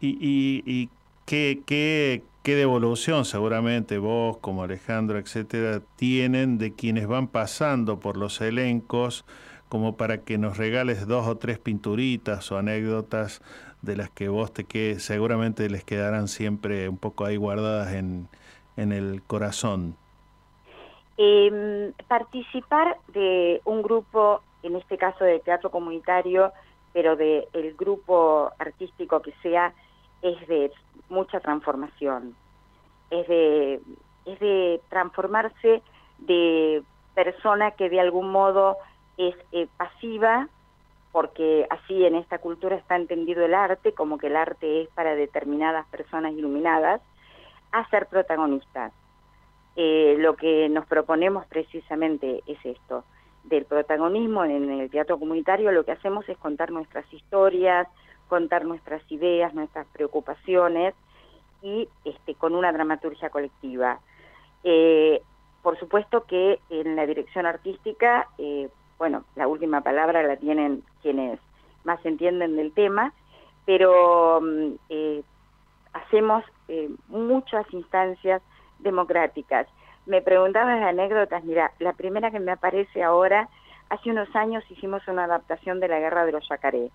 Y, y, y qué, qué, qué devolución seguramente vos, como Alejandro, etcétera, tienen de quienes van pasando por los elencos como para que nos regales dos o tres pinturitas o anécdotas de las que vos te que seguramente les quedarán siempre un poco ahí guardadas en, en el corazón? Eh, participar de un grupo, en este caso de teatro comunitario, pero de el grupo artístico que sea, es de mucha transformación. Es de, es de transformarse de persona que de algún modo es eh, pasiva, porque así en esta cultura está entendido el arte, como que el arte es para determinadas personas iluminadas, a ser protagonistas. Eh, lo que nos proponemos precisamente es esto, del protagonismo en el teatro comunitario, lo que hacemos es contar nuestras historias, contar nuestras ideas, nuestras preocupaciones y este, con una dramaturgia colectiva. Eh, por supuesto que en la dirección artística, eh, bueno, la última palabra la tienen quienes más entienden del tema, pero mm, eh, hacemos muchas instancias democráticas. Me preguntabas anécdotas, mira, la primera que me aparece ahora, hace unos años hicimos una adaptación de la Guerra de los Yacarés.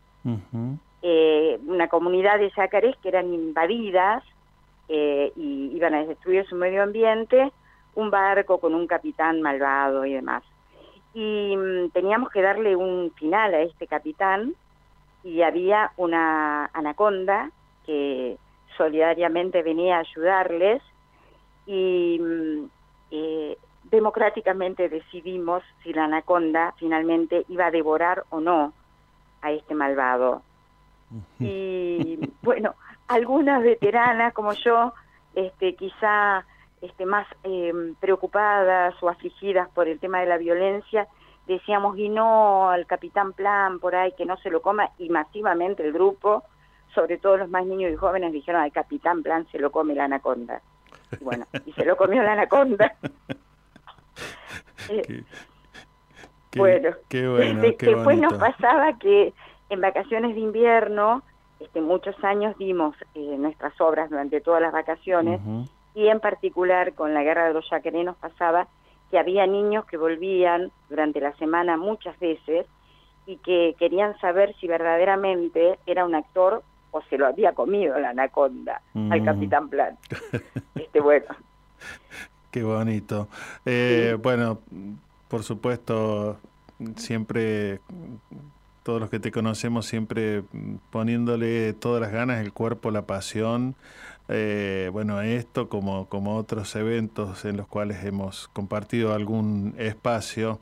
Eh, una comunidad de yacarés que eran invadidas eh, y iban a destruir su medio ambiente, un barco con un capitán malvado y demás. Y mm, teníamos que darle un final a este capitán y había una anaconda que solidariamente venía a ayudarles y mm, eh, democráticamente decidimos si la anaconda finalmente iba a devorar o no a este malvado. Y bueno, algunas veteranas como yo, este, quizá este, más eh, preocupadas o afligidas por el tema de la violencia, decíamos, y no al capitán Plan por ahí, que no se lo coma, y masivamente el grupo, sobre todo los más niños y jóvenes, dijeron, al capitán Plan se lo come la anaconda. Y bueno, y se lo comió la anaconda. Eh, Qué, bueno, qué bueno, este, qué después nos pasaba que en vacaciones de invierno, este, muchos años dimos eh, nuestras obras durante todas las vacaciones y en particular con la guerra de los yaquerés nos pasaba que había niños que volvían durante la semana muchas veces y que querían saber si verdaderamente era un actor o se lo había comido la anaconda al capitán Plan. Este, bueno, Qué bonito. Eh, Bueno, por supuesto, siempre, todos los que te conocemos, siempre mm, poniéndole todas las ganas, el cuerpo, la pasión. eh, bueno, a esto como, como otros eventos en los cuales hemos compartido algún espacio.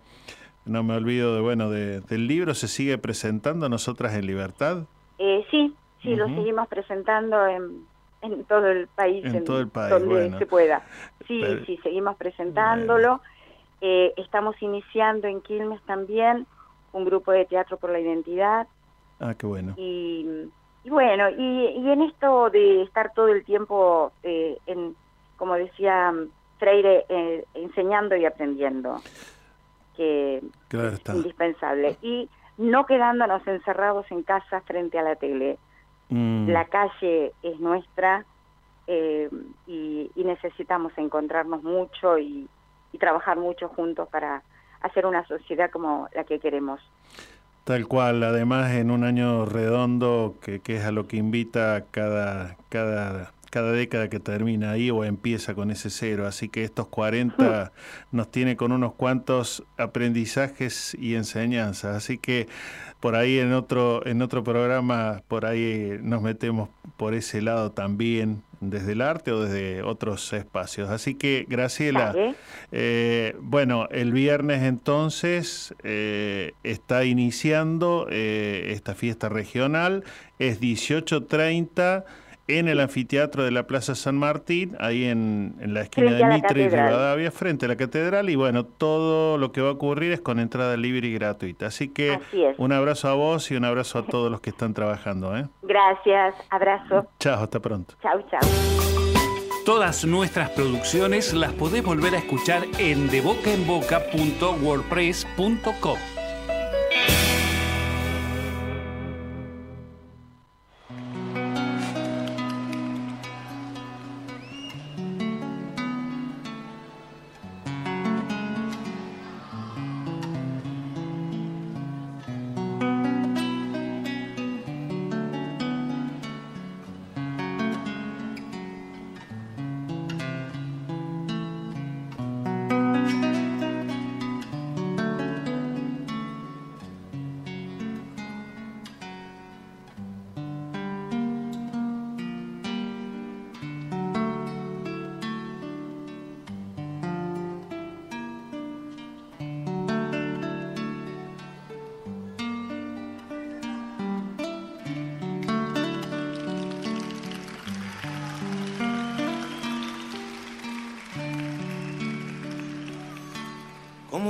No me olvido de, bueno, de- del libro, se sigue presentando Nosotras en Libertad. eh, sí, sí, lo seguimos presentando en, en todo el país, En todo el país, donde bueno. se pueda. Sí, Pero- sí, seguimos presentándolo. Eh, estamos iniciando en Quilmes también un grupo de teatro por la identidad Ah, qué bueno. y, y bueno, y, y en esto de estar todo el tiempo, eh, en, como decía Freire, eh, enseñando y aprendiendo, que Claro es indispensable. Y no quedándonos encerrados en casa frente a la tele. Mm. La calle es nuestra eh, y, y necesitamos encontrarnos mucho y, y trabajar mucho juntos para hacer una sociedad como la que queremos. Tal cual, además en un año redondo que, que es a lo que invita cada, cada, cada década que termina ahí o empieza con ese cero. Así que estos 40 nos tiene con unos cuantos aprendizajes y enseñanzas. Así que por ahí en otro, en otro programa, por ahí nos metemos por ese lado también, desde el arte o desde otros espacios. Así que, Graciela, eh, bueno, el viernes entonces eh, está iniciando eh, esta fiesta regional, es 18.30 en el anfiteatro de la Plaza San Martín, ahí en, en la esquina Frente de Mitre y. Rivadavia, frente a la catedral, y bueno, todo lo que va a ocurrir es con entrada libre y gratuita. Así que Así un abrazo a vos y un abrazo a todos los que están trabajando. ¿eh? Gracias, abrazo. Chao, hasta pronto. Chau, chau. Todas nuestras producciones las podés volver a escuchar en debocaenboca.wordpress.com.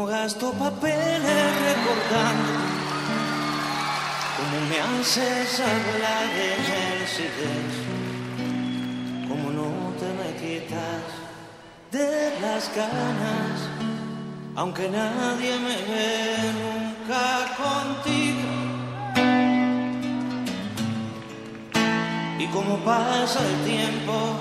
gasto papeles recordando cómo me haces hablar de Mercedes, cómo no te me quitas de las ganas, aunque nadie me ve nunca contigo. Y cómo pasa el tiempo,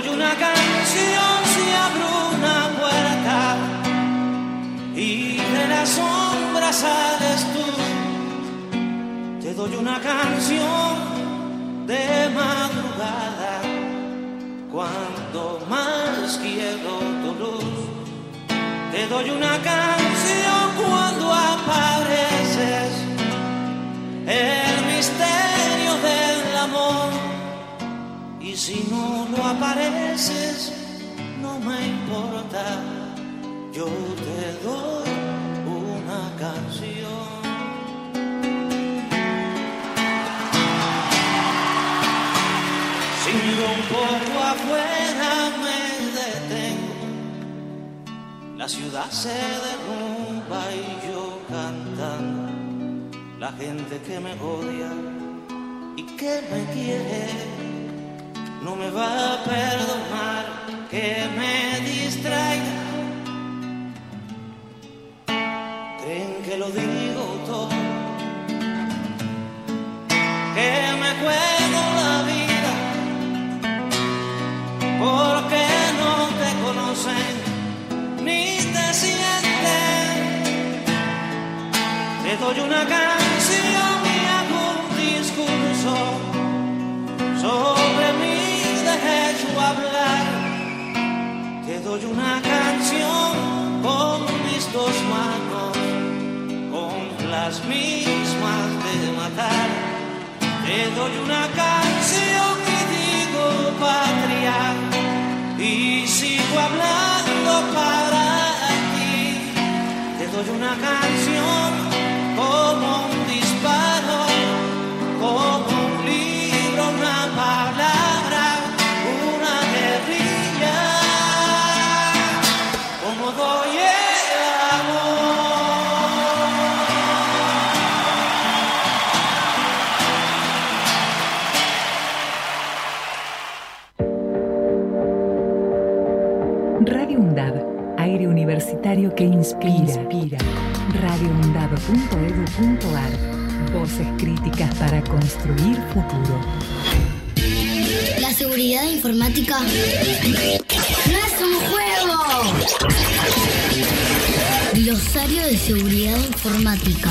Doy una canción si abro una puerta y de la sombra sales tú. Te doy una canción de madrugada cuando más quiero tu luz. Te doy una canción si no lo apareces, no me importa, yo te doy una canción. Si miro un poco afuera me detengo, la ciudad se derrumba y yo cantando, la gente que me odia y que me quiere no me va a perdonar que me distraiga. Creen que lo digo todo, que me juego la vida porque no te conocen ni te sienten. Te doy una Doy una canción con mis dos manos, con las mismas de matar. Te doy una canción y digo patria y sigo hablando para ti. Te doy una canción como un disparo, universitario que inspira. inspira. radioundab.edu.ar Voces críticas para construir futuro. La seguridad informática no es un juego. Glosario de seguridad informática.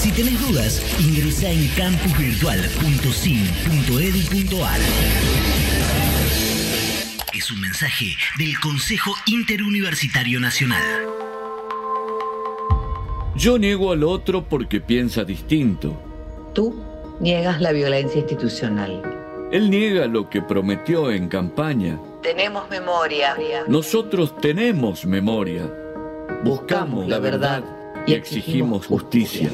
Si tenés dudas, ingresa en campusvirtual.sin.edu.ar. Es un mensaje del Consejo Interuniversitario Nacional. Yo niego al otro porque piensa distinto. Tú niegas la violencia institucional. Él niega lo que prometió en campaña. Tenemos memoria. Nosotros tenemos memoria. Buscamos la verdad y exigimos justicia.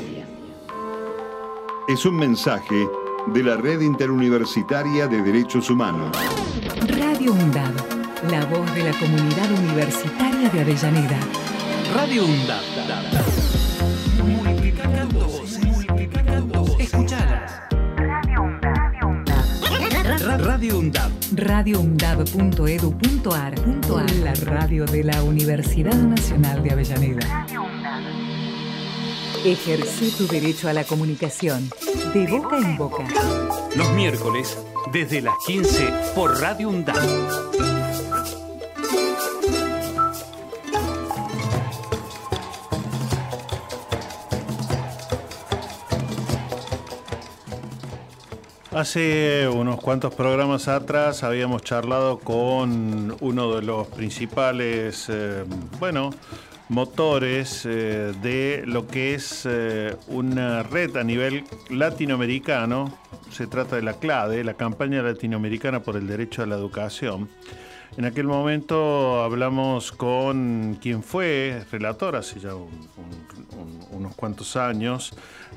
Es un mensaje de la Red Interuniversitaria de Derechos Humanos. Radio UNDAB, la voz de la comunidad universitaria de Avellaneda. Radio UNDAB. Multiplicando voces, multiplicando voces. Escuchalas. Radio UNDAB. radioundab.edu.ar La radio de la Universidad Nacional de Avellaneda. Ejerce tu derecho a la comunicación de boca en boca. Los miércoles, desde las 15, por Radio UNDAP. Hace unos cuantos programas atrás habíamos charlado con uno de los principales, eh, bueno, motores eh, de lo que es eh, una red a nivel latinoamericano. Se trata de la CLADE, la Campaña Latinoamericana por el Derecho a la Educación. En aquel momento hablamos con quien fue relator hace ya unos cuantos años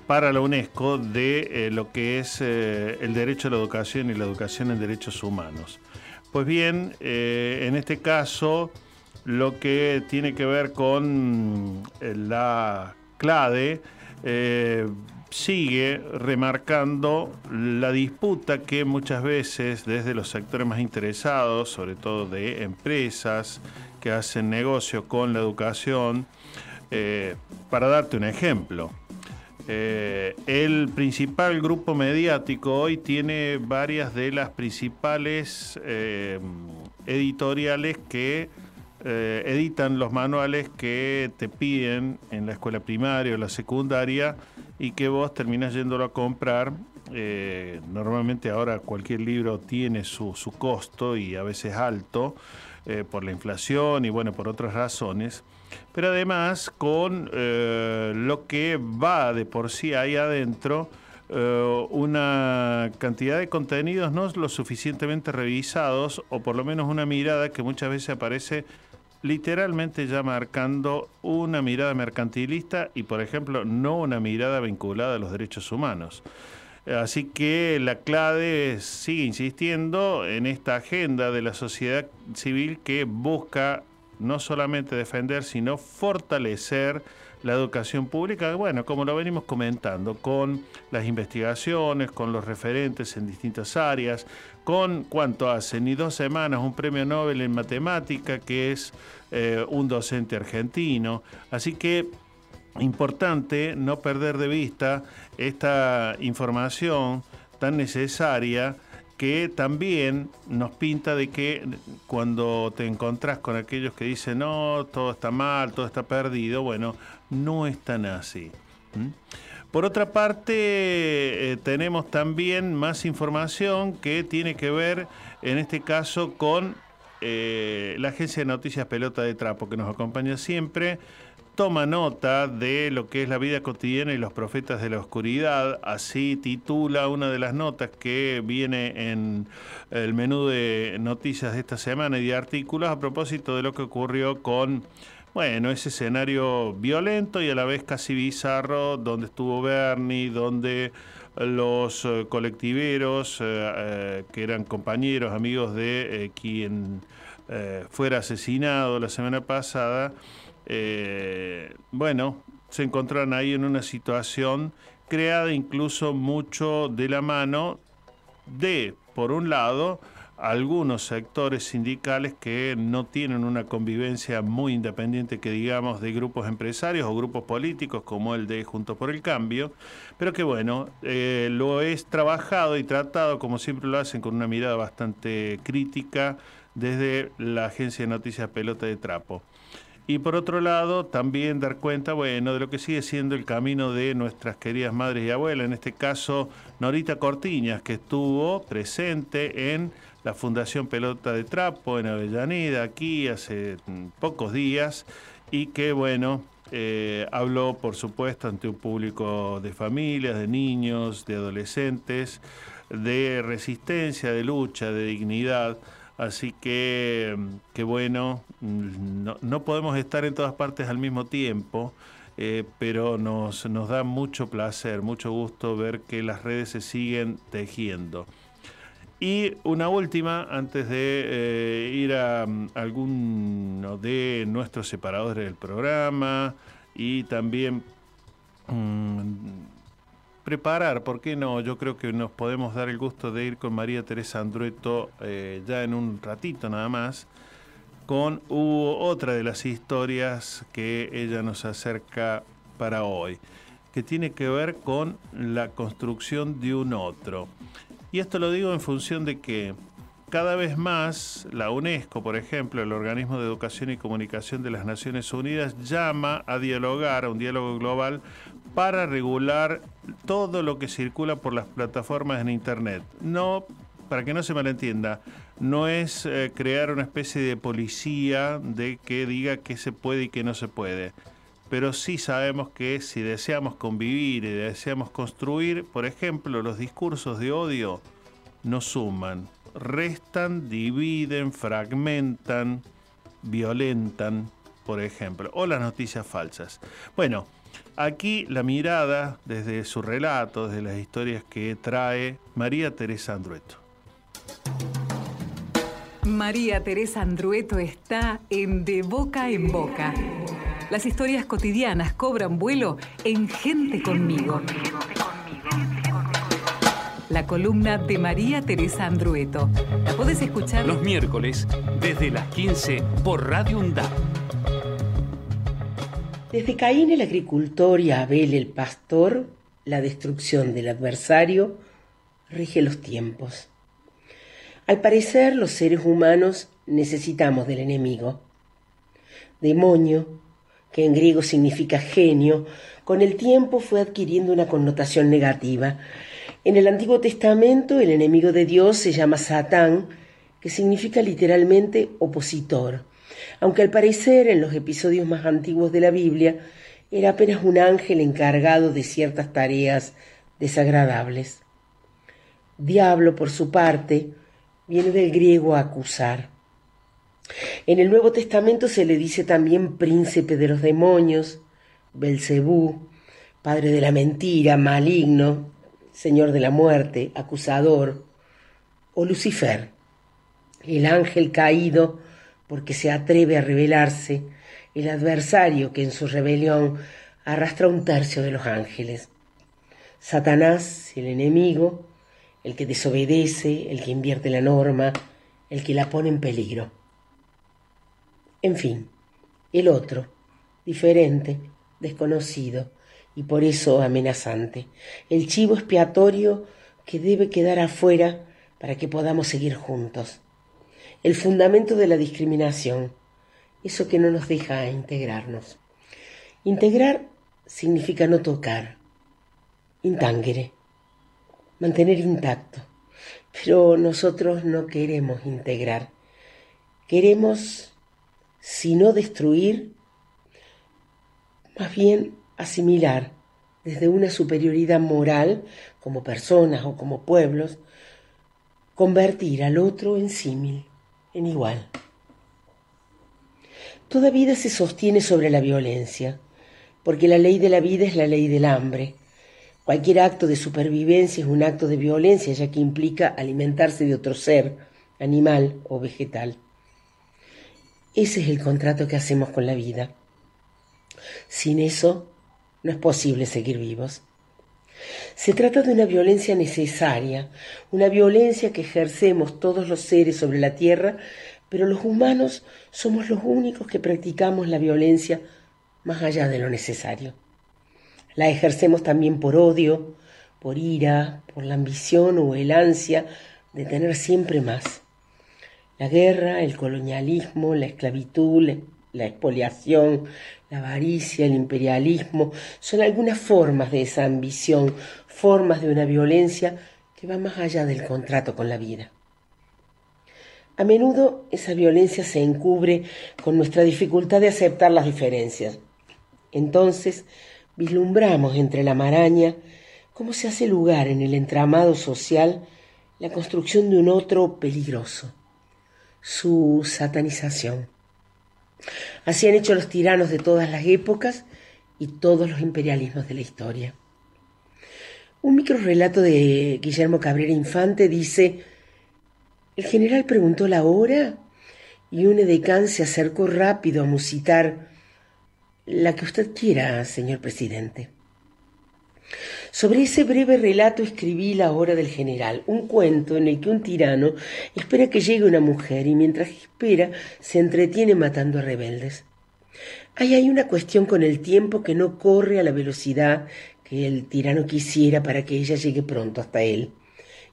para la UNESCO de eh, lo que es el derecho a la educación y la educación en derechos humanos. Pues bien, en este caso, lo que tiene que ver con la CLADE sigue remarcando la disputa que muchas veces desde los sectores más interesados, sobre todo de empresas que hacen negocio con la educación, para darte un ejemplo, eh, el principal grupo mediático hoy tiene varias de las principales eh, editoriales que eh, editan los manuales que te piden en la escuela primaria o la secundaria y que vos terminás yéndolo a comprar. normalmente ahora cualquier libro tiene su, su, costo y a veces alto por la inflación y bueno, por otras razones pero además con eh, lo que va de por sí ahí adentro, eh, una cantidad de contenidos no lo suficientemente revisados, o por lo menos una mirada que muchas veces aparece literalmente ya marcando una mirada mercantilista y, por ejemplo, no una mirada vinculada a los derechos humanos. Así que la CLADE sigue insistiendo en esta agenda de la sociedad civil que busca no solamente defender, sino fortalecer la educación pública, bueno, como lo venimos comentando, con las investigaciones, con los referentes en distintas áreas, con cuánto hace, ni dos semanas, un premio Nobel en matemática, que es eh, un docente argentino. Así que importante no perder de vista esta información tan necesaria que también nos pinta de que cuando te encontrás con aquellos que dicen, no, todo está mal, todo está perdido, bueno, no es tan así. Por otra parte, eh, tenemos también más información que tiene que ver, en este caso, con eh, la agencia de noticias Pelota de Trapo, que nos acompaña siempre toma nota de lo que es la vida cotidiana y los profetas de la oscuridad. Así titula una de las notas que viene en el menú de noticias de esta semana y de artículos a propósito de lo que ocurrió con, bueno, ese escenario violento y a la vez casi bizarro donde estuvo Bernie, donde los eh, colectiveros, eh, eh, que eran compañeros, amigos de quien fuera asesinado la semana pasada, bueno, se encontraron ahí en una situación creada incluso mucho de la mano de, por un lado, algunos sectores sindicales que no tienen una convivencia muy independiente que digamos de grupos empresarios o grupos políticos como el de Juntos por el Cambio, pero que bueno, eh, lo es trabajado y tratado como siempre lo hacen con una mirada bastante crítica desde la agencia de noticias Pelota de Trapo. Y por otro lado, también dar cuenta, bueno, de lo que sigue siendo el camino de nuestras queridas madres y abuelas, en este caso Norita Cortiñas, que estuvo presente en la Fundación Pelota de Trapo en Avellaneda, aquí hace mm, pocos días, y que, bueno, eh, habló, por supuesto, ante un público de familias, de niños, de adolescentes, de resistencia, de lucha, de dignidad. Así que, qué bueno, no, podemos estar en todas partes al mismo tiempo, eh, pero nos, nos da mucho placer, mucho gusto ver que las redes se siguen tejiendo. Y una última, antes de eh, ir a, mm, alguno de nuestros separadores del programa y también mm, preparar, ¿por qué no? Yo creo que nos podemos dar el gusto de ir con María Teresa Andrueto eh, ya en un ratito nada más, con otra de las historias que ella nos acerca para hoy, que tiene que ver con la construcción de un otro. Y esto lo digo en función de que cada vez más la UNESCO, por ejemplo, el Organismo de Educación y Comunicación de las Naciones Unidas, llama a dialogar, a un diálogo global, para regular todo lo que circula por las plataformas en Internet. No, para que no se malentienda, no es eh, crear una especie de policía de que diga qué se puede y qué no se puede. Pero sí sabemos que si deseamos convivir y deseamos construir, por ejemplo, los discursos de odio no suman, restan, dividen, fragmentan, violentan, por ejemplo, o las noticias falsas. Bueno, aquí la mirada desde su relato, desde las historias que trae María Teresa Andrueto. María Teresa Andrueto está en De Boca en Boca. Las historias cotidianas cobran vuelo en Gente conmigo la columna de María Teresa Andrueto. La puedes escuchar los miércoles desde las 15 por Radio UNDAP. Desde Caín el agricultor y Abel el pastor, la destrucción del adversario rige los tiempos. Al parecer, los seres humanos necesitamos del enemigo. Demonio, que en griego significa genio, con el tiempo fue adquiriendo una connotación negativa en el Antiguo Testamento el enemigo de Dios se llama Satán, que significa literalmente opositor, aunque al parecer en los episodios más antiguos de la Biblia era apenas un ángel encargado de ciertas tareas desagradables. Diablo, por su parte, viene del griego acusar. En el Nuevo Testamento se le dice también príncipe de los demonios, Belcebú, padre de la mentira, maligno, Señor de la muerte, acusador, o Lucifer, el ángel caído porque se atreve a rebelarse, el adversario que en su rebelión arrastra un tercio de los ángeles. Satanás, el enemigo, el que desobedece, el que invierte la norma, el que la pone en peligro. En fin, el otro, diferente, desconocido, y por eso amenazante, el chivo expiatorio que debe quedar afuera para que podamos seguir juntos, el fundamento de la discriminación, eso que no nos deja integrarnos. Integrar significa no tocar, intangere, mantener intacto, pero nosotros no queremos integrar, queremos, si no destruir, más bien asimilar desde una superioridad moral como personas o como pueblos, convertir al otro en símil, en igual. Toda vida se sostiene sobre la violencia, porque la ley de la vida es la ley del hambre. Cualquier acto de supervivencia es un acto de violencia, ya que implica alimentarse de otro ser, animal o vegetal. Ese es el contrato que hacemos con la vida. Sin eso, no es posible seguir vivos. Se trata de una violencia necesaria, una violencia que ejercemos todos los seres sobre la tierra, pero los humanos somos los únicos que practicamos la violencia más allá de lo necesario. La ejercemos también por odio, por ira, por la ambición o el ansia de tener siempre más. La guerra, el colonialismo, la esclavitud, la expoliación, la avaricia, el imperialismo, son algunas formas de esa ambición, formas de una violencia que va más allá del contrato con la vida. A menudo esa violencia se encubre con nuestra dificultad de aceptar las diferencias. Entonces vislumbramos entre la maraña cómo se hace lugar en el entramado social la construcción de un otro peligroso, su satanización. Así han hecho los tiranos de todas las épocas y todos los imperialismos de la historia. Un microrelato de Guillermo Cabrera Infante dice, el general preguntó la hora y un edecán se acercó rápido a musitar la que usted quiera, señor presidente. Sobre ese breve relato escribí La hora del general, un cuento en el que un tirano espera que llegue una mujer y mientras espera se entretiene matando a rebeldes. Ahí hay una cuestión con el tiempo que no corre a la velocidad que el tirano quisiera para que ella llegue pronto hasta él.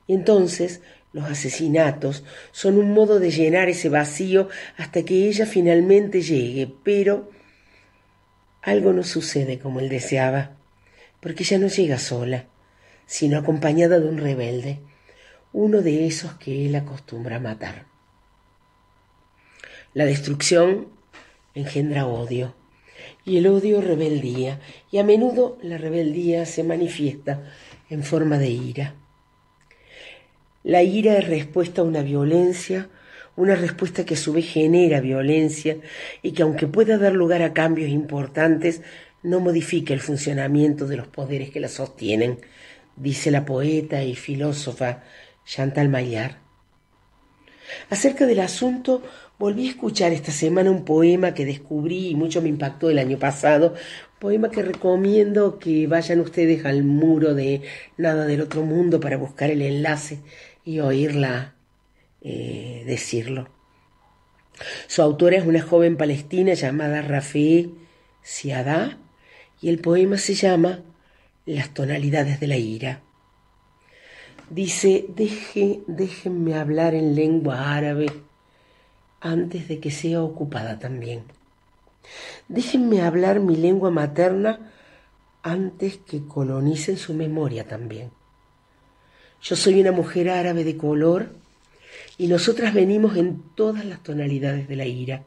Y entonces Los asesinatos son un modo de llenar ese vacío hasta que ella finalmente llegue, pero algo no sucede como él deseaba, porque ella no llega sola, sino acompañada de un rebelde, uno de esos que él acostumbra matar. La destrucción engendra odio y el odio rebeldía, y a menudo la rebeldía se manifiesta en forma de ira. La ira es respuesta a una violencia, una respuesta que a su vez genera violencia y que aunque pueda dar lugar a cambios importantes, no modifica el funcionamiento de los poderes que la sostienen, dice la poeta y filósofa Chantal Maillard. Acerca del asunto, volví a escuchar esta semana un poema que descubrí y mucho me impactó el año pasado, poema que recomiendo que vayan ustedes al muro de Nada del Otro Mundo para buscar el enlace y oírla eh, decirlo. Su autora es una joven palestina llamada Rafael Siadá y el poema se llama Las tonalidades de la ira. Dice, Deje, déjenme hablar en lengua árabe antes de que sea ocupada también. Déjenme hablar mi lengua materna antes que colonicen su memoria también. Yo soy una mujer árabe de color y nosotras venimos en todas las tonalidades de la ira.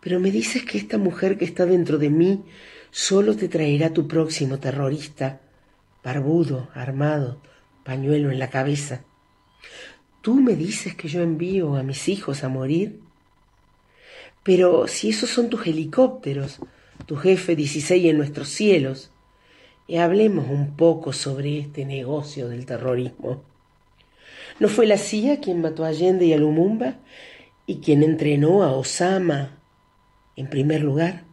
Pero me dices que esta mujer que está dentro de mí solo te traerá tu próximo terrorista, barbudo, armado, pañuelo en la cabeza. ¿Tú me dices que yo envío a mis hijos a morir? Pero si esos son tus helicópteros, tu jefe 16 en nuestros cielos, y hablemos un poco sobre este negocio del terrorismo. ¿No fue la CIA quien mató a Allende y a Lumumba y quien entrenó a Osama en primer lugar?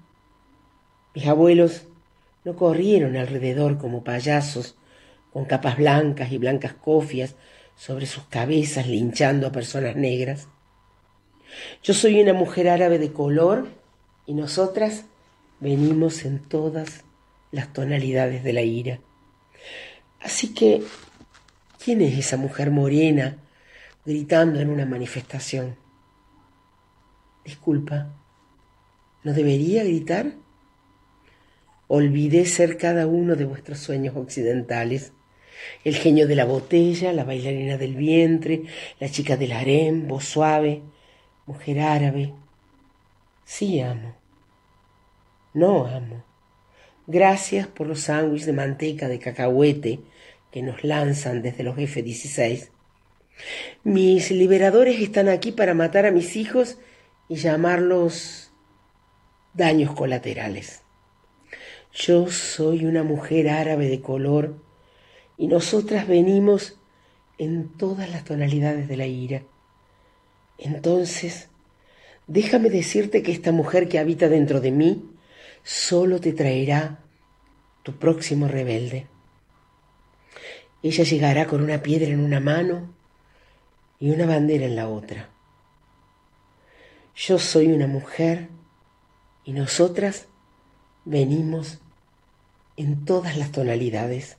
Mis abuelos no corrieron alrededor como payasos con capas blancas y blancas cofias sobre sus cabezas linchando a personas negras. Yo soy una mujer árabe de color y nosotras venimos en todas las tonalidades de la ira. Así que ¿Quién es esa mujer morena gritando en una manifestación? Disculpa, ¿no debería gritar? Olvidé ser cada uno de vuestros sueños occidentales. El genio de la botella, la bailarina del vientre, la chica del harem, voz suave, mujer árabe. Sí amo. No amo. Gracias por los sándwiches de manteca de cacahuete que nos lanzan desde los F-16. Mis liberadores están aquí para matar a mis hijos y llamarlos daños colaterales. Yo soy una mujer árabe de color y nosotras venimos en todas las tonalidades de la ira. Entonces, déjame decirte que esta mujer que habita dentro de mí solo te traerá tu próximo rebelde. Ella llegará con una piedra en una mano y una bandera en la otra. Yo soy una mujer y nosotras venimos en todas las tonalidades.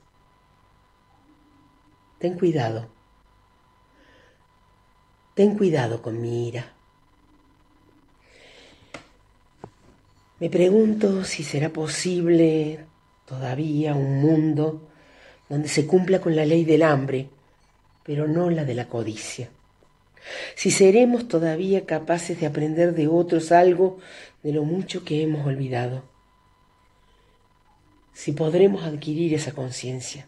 Ten cuidado. Ten cuidado con mi ira. Me pregunto si será posible todavía un mundo donde se cumpla con la ley del hambre, pero no la de la codicia. Si seremos todavía capaces de aprender de otros algo de lo mucho que hemos olvidado. Si podremos adquirir esa conciencia.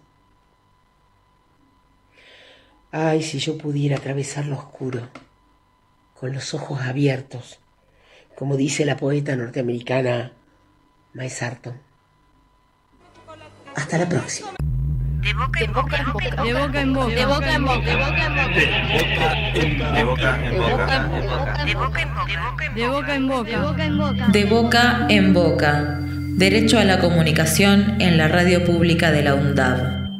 Ay, si yo pudiera atravesar lo oscuro, con los ojos abiertos, como dice la poeta norteamericana Mae Sarton. Hasta la próxima. De boca en boca. De boca en boca. De boca en boca. De boca en boca. De boca en boca. De boca en boca. De boca en boca. De boca en boca. De boca en boca. Derecho a la comunicación en la radio pública de la UNDAV.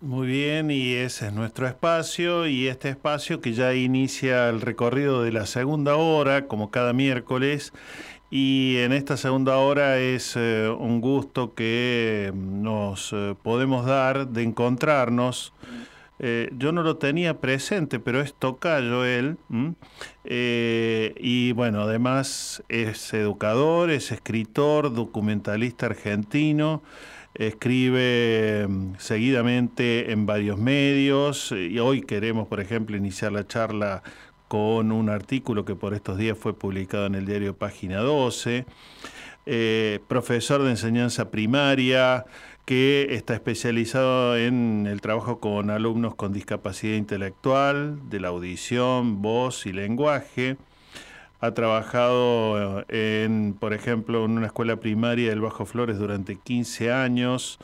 Muy bien, y ese es nuestro espacio y este espacio que ya inicia el recorrido de la segunda hora, como cada miércoles, Y en esta segunda hora es eh, un gusto que nos eh, podemos dar de encontrarnos. Eh, yo no lo tenía presente, pero es tocayo él. Eh, y bueno, además es educador, es escritor, documentalista argentino. Escribe mm, seguidamente en varios medios y hoy queremos, por ejemplo, iniciar la charla con un artículo que por estos días fue publicado en el diario Página 12. Eh, profesor de enseñanza primaria que está especializado en el trabajo con alumnos con discapacidad intelectual, de la audición, voz y lenguaje. Ha trabajado en, por ejemplo, en una escuela primaria del Bajo Flores durante 15 años.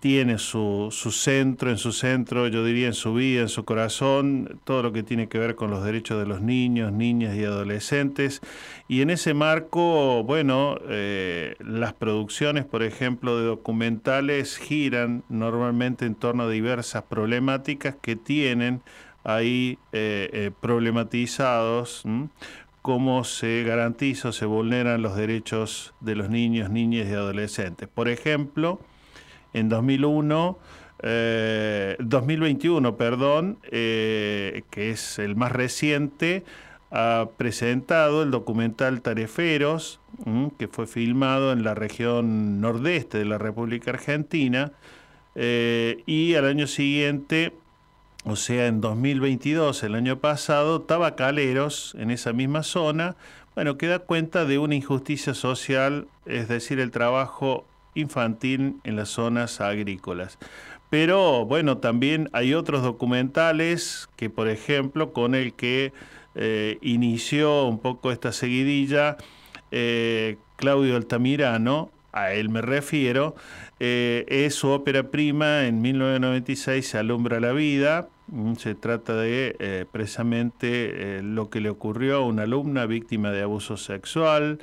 Tiene su, su centro, en su centro, yo diría en su vida, en su corazón, todo lo que tiene que ver con los derechos de los niños, niñas y adolescentes. Y en ese marco, bueno, eh, las producciones, por ejemplo, de documentales giran normalmente en torno a diversas problemáticas que tienen ahí eh, eh, problematizados, cómo se garantiza o se vulneran los derechos de los niños, niñas y adolescentes. Por ejemplo, en 2001, eh, 2021, perdón, eh, que es el más reciente, ha presentado el documental Tareferos, que fue filmado en la región nordeste de la República Argentina, eh, y al año siguiente o sea, en 2022, el año pasado, tabacaleros en esa misma zona, bueno, que da cuenta de una injusticia social, es decir, el trabajo infantil en las zonas agrícolas. Pero bueno, también hay otros documentales que, por ejemplo, con el que eh, inició un poco esta seguidilla, eh, Claudio Altamirano, a él me refiero, eh, es su ópera prima, en 1996 se alumbra la vida, mm, se trata de precisamente lo que le ocurrió a una alumna víctima de abuso sexual,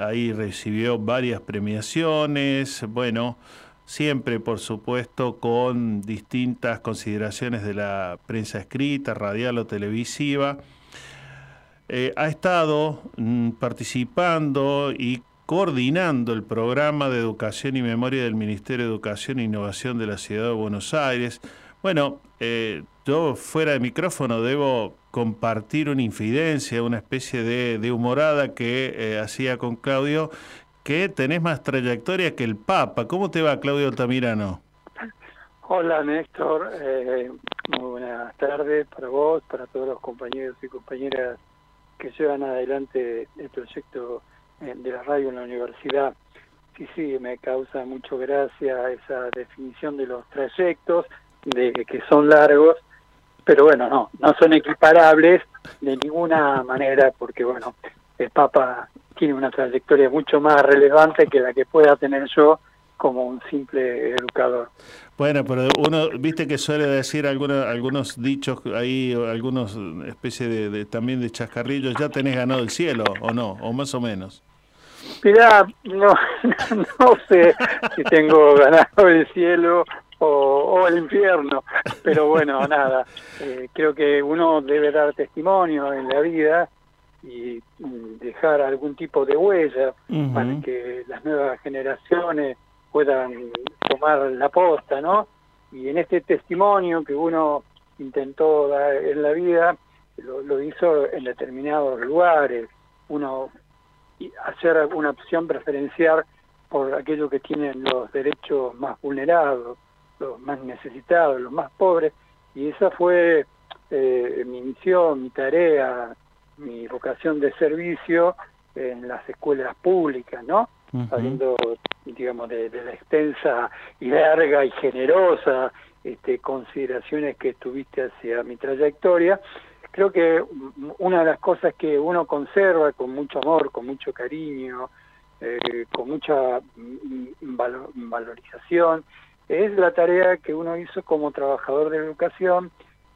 ahí recibió varias premiaciones, bueno, siempre por supuesto con distintas consideraciones de la prensa escrita, radial o televisiva. Eh, ha estado mm, participando y coordinando el programa de educación y memoria del Ministerio de Educación e Innovación de la Ciudad de Buenos Aires. Bueno, eh, yo fuera de micrófono debo compartir una infidencia, una especie de, de humorada que eh, hacía con Claudio, que tenés más trayectoria que el Papa. ¿Cómo te va, Claudio Altamirano? Hola Néstor, eh, muy buenas tardes para vos, para todos los compañeros y compañeras que llevan adelante el proyecto eh, de la radio en la universidad. Sí, sí, me causa mucho gracia esa definición de los trayectos, de que son largos, pero bueno, no, no son equiparables de ninguna manera, porque bueno, el Papa tiene una trayectoria mucho más relevante que la que pueda tener yo como un simple educador. Bueno, pero uno, viste que suele decir algunos, algunos dichos ahí, algunos especie de, de, también de chascarrillos, ya tenés ganado el cielo, o no, o más o menos. Mirá, no, no sé si tengo ganado el cielo o, o el infierno, pero bueno, nada, eh, creo que uno debe dar testimonio en la vida y dejar algún tipo de huella uh -huh. para que las nuevas generaciones puedan tomar la posta, ¿no? Y en este testimonio que uno intentó dar en la vida, lo, lo hizo en determinados lugares, uno hacer una opción preferencial por aquellos que tienen los derechos más vulnerados, los más necesitados, los más pobres, y esa fue eh, mi misión, mi tarea, mi vocación de servicio en las escuelas públicas, ¿no? Uh -huh. Sabiendo, digamos, de, de, la extensa y larga y generosa este, consideraciones que tuviste hacia mi trayectoria, creo que una de las cosas que uno conserva con mucho amor, con mucho cariño, eh, con mucha valor, valorización, es la tarea que uno hizo como trabajador de educación,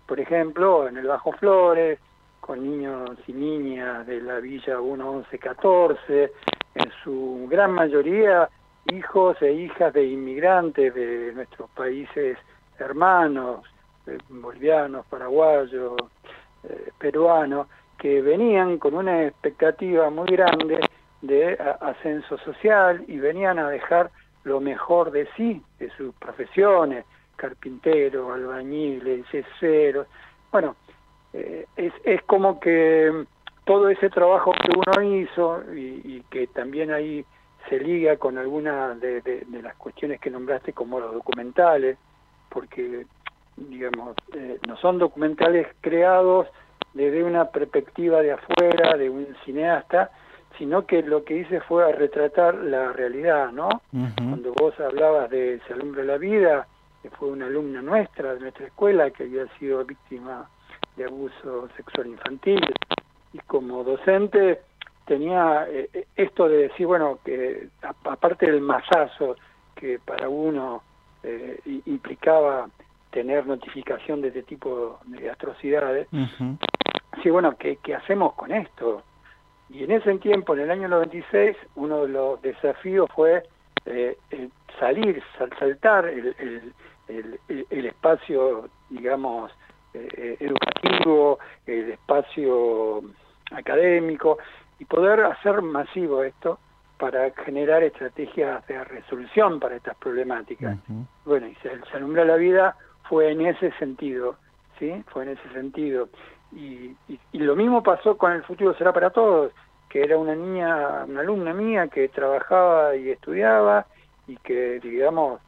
por ejemplo, en el Bajo Flores, con niños y niñas de la Villa 11114, en su gran mayoría hijos e hijas de inmigrantes de nuestros países hermanos, eh, bolivianos, paraguayos, eh, peruanos, que venían con una expectativa muy grande de ascenso social y venían a dejar lo mejor de sí, de sus profesiones, carpinteros, albañiles, yeseros. Bueno, eh, es, es como que todo ese trabajo que uno hizo y, que también ahí se liga con algunas de, de, las cuestiones que nombraste como los documentales, porque digamos, eh, no son documentales creados desde una perspectiva de afuera, de un cineasta, sino que lo que hice fue retratar la realidad, ¿no? Cuando vos hablabas de Se alumbra la vida, que fue una alumna nuestra, de nuestra escuela, que había sido víctima de abuso sexual infantil, y como docente tenía eh, eh, esto de decir, bueno, que aparte del masazo que para uno eh, implicaba tener notificación de este tipo de atrocidades, sí, bueno, ¿qué, ¿qué hacemos con esto? Y en ese tiempo, en el año 96, uno de los desafíos fue eh, salir, saltar el, el, el, espacio, digamos, eh, educativo, el espacio académico, y poder hacer masivo esto para generar estrategias de resolución para estas problemáticas. Bueno, y se, se alumbra la vida fue en ese sentido, ¿sí? Fue en ese sentido. Y, y, lo mismo pasó con El futuro será para todos, que era una niña, una alumna mía que trabajaba y estudiaba y que, digamos,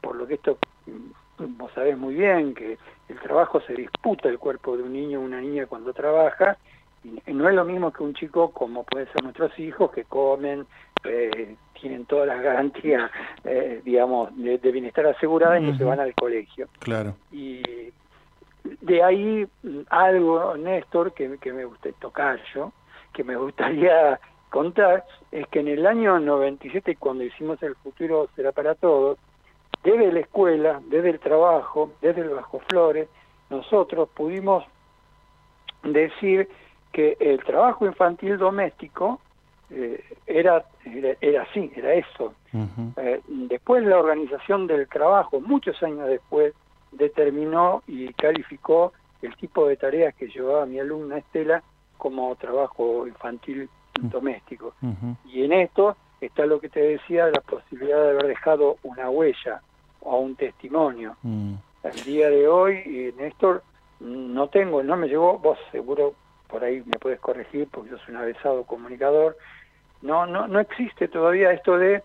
por lo que esto mm, vos sabés muy bien, que el trabajo se disputa el cuerpo de un niño o una niña cuando trabaja, y no es lo mismo que un chico como pueden ser nuestros hijos que comen, eh, tienen todas las garantías, eh, digamos, de, bienestar asegurada y no se van al colegio. Claro. Y de ahí algo, Néstor, que, que me gusta tocar yo, que me gustaría contar, es que en el año 97, cuando hicimos El futuro será para todos, desde la escuela, desde el trabajo, desde el Bajo Flores, nosotros pudimos decir que el trabajo infantil doméstico eh, era, era, así, era eso. Eh, después la organización del trabajo, muchos años después, determinó y calificó el tipo de tareas que llevaba mi alumna Estela como trabajo infantil doméstico. Y en esto está lo que te decía, la posibilidad de haber dejado una huella o un testimonio. El día de hoy, Néstor, no tengo, no me llegó, vos seguro por ahí me puedes corregir porque yo soy un avesado comunicador, no, no, no existe todavía esto de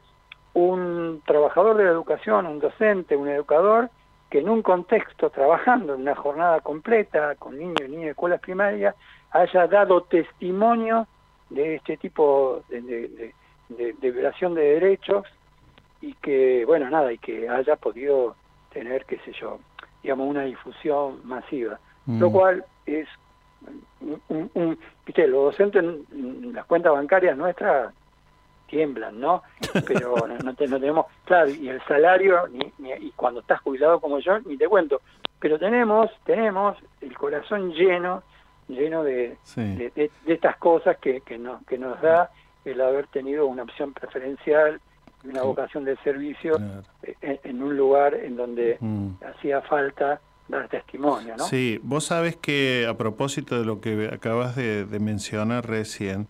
un trabajador de la educación, un docente, un educador, que en un contexto, trabajando en una jornada completa con niños y niñas de escuelas primarias, haya dado testimonio de este tipo de, violación de derechos y que, bueno, nada, y que haya podido tener, qué sé yo, digamos, una difusión masiva. Lo mm. cual es un, viste, los docentes en, las cuentas bancarias nuestras tiemblan, ¿no? Pero no, tenemos, claro, y el salario, ni, y cuando estás jubilado como yo, ni te cuento. Pero tenemos, tenemos el corazón lleno, lleno de, de, estas cosas que, que, nos, que nos da el haber tenido una opción preferencial, una vocación de servicio en, un lugar en donde mm. hacía falta dar testimonio, ¿no? Sí, vos sabes que a propósito de lo que acabas de, mencionar recién,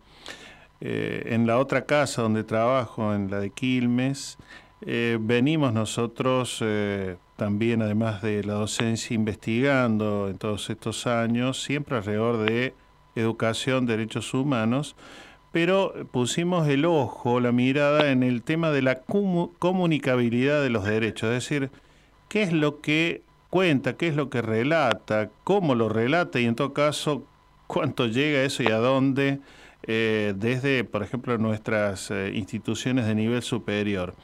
eh, en la otra casa donde trabajo, en la de Quilmes, eh, venimos nosotros eh, también, además de la docencia, investigando en todos estos años, siempre alrededor de educación, derechos humanos, pero pusimos el ojo, la mirada en el tema de la comunicabilidad de los derechos, es decir, qué es lo que cuenta, qué es lo que relata, cómo lo relata y en todo caso cuánto llega eso y a dónde eh, desde, por ejemplo, nuestras eh, instituciones de nivel superior.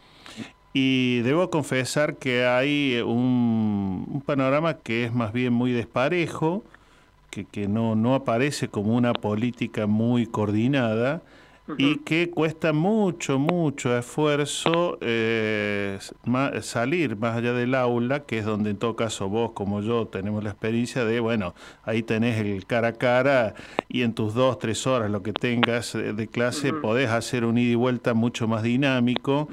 Y debo confesar que hay un, panorama que es más bien muy desparejo, que, que no, no aparece como una política muy coordinada y que cuesta mucho, mucho esfuerzo eh, salir más allá del aula, que es donde en todo caso vos como yo tenemos la experiencia de, bueno, ahí tenés el cara a cara y en tus dos, tres horas, lo que tengas de clase, podés hacer un ida y vuelta mucho más dinámico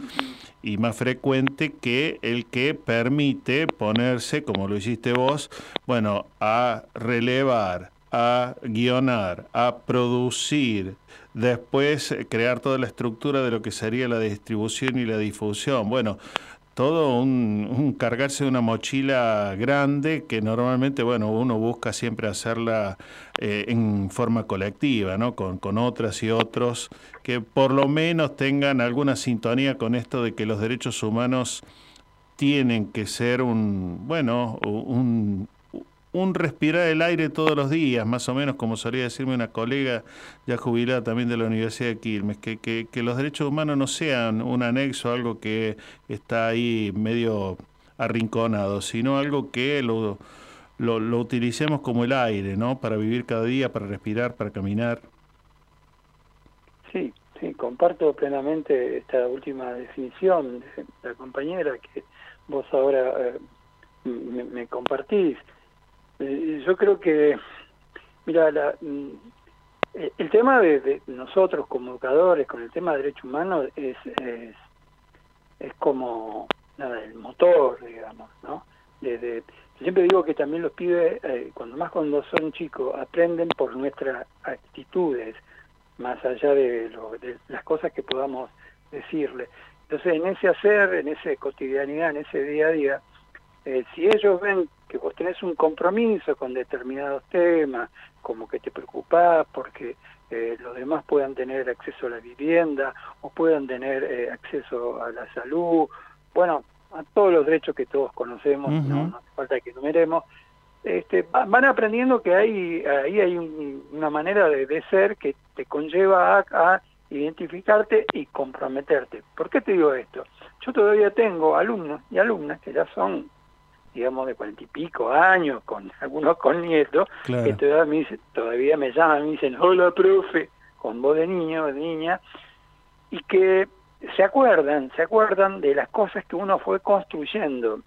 y más frecuente que el que permite ponerse, como lo hiciste vos, bueno, a relevar a guionar, a producir, después eh, crear toda la estructura de lo que sería la distribución y la difusión. Bueno, todo un, cargarse de una mochila grande que normalmente, bueno, uno busca siempre hacerla eh, en forma colectiva, ¿no? Con, con otras y otros que por lo menos tengan alguna sintonía con esto de que los derechos humanos tienen que ser un, bueno, un, un respirar el aire todos los días, más o menos como solía decirme una colega ya jubilada también de la Universidad de Quilmes, que, que, los derechos humanos no sean un anexo, algo que está ahí medio arrinconado, sino algo que lo, lo, lo utilicemos como el aire, ¿no? Para vivir cada día, para respirar, para caminar. Sí, sí, comparto plenamente esta última definición de la compañera que vos ahora eh, me compartís. Eh, yo creo que, mira, la, mm, eh, el tema de, nosotros como educadores con el tema de derechos humanos es, es, como nada, el motor, digamos, ¿no? De, siempre digo que también los pibes, eh, cuando más cuando son chicos, aprenden por nuestras actitudes, más allá de, lo, de las cosas que podamos decirle. Entonces, en ese hacer, en esa cotidianidad, en ese día a día, si ellos ven que vos tenés un compromiso con determinados temas, como que te preocupás porque eh, los demás puedan tener acceso a la vivienda o puedan tener eh, acceso a la salud, bueno, a todos los derechos que todos conocemos, no, hace falta que enumeremos, este, van aprendiendo que hay, ahí hay una manera de, ser que te conlleva a, identificarte y comprometerte. ¿Por qué te digo esto? Yo todavía tengo alumnos y alumnas que ya son digamos, de cuarenta y pico años, con algunos con nietos, que todavía me, todavía me llaman, me dicen, hola, profe, con voz de niño, de niña, y que se acuerdan, se acuerdan de las cosas que uno fue construyendo,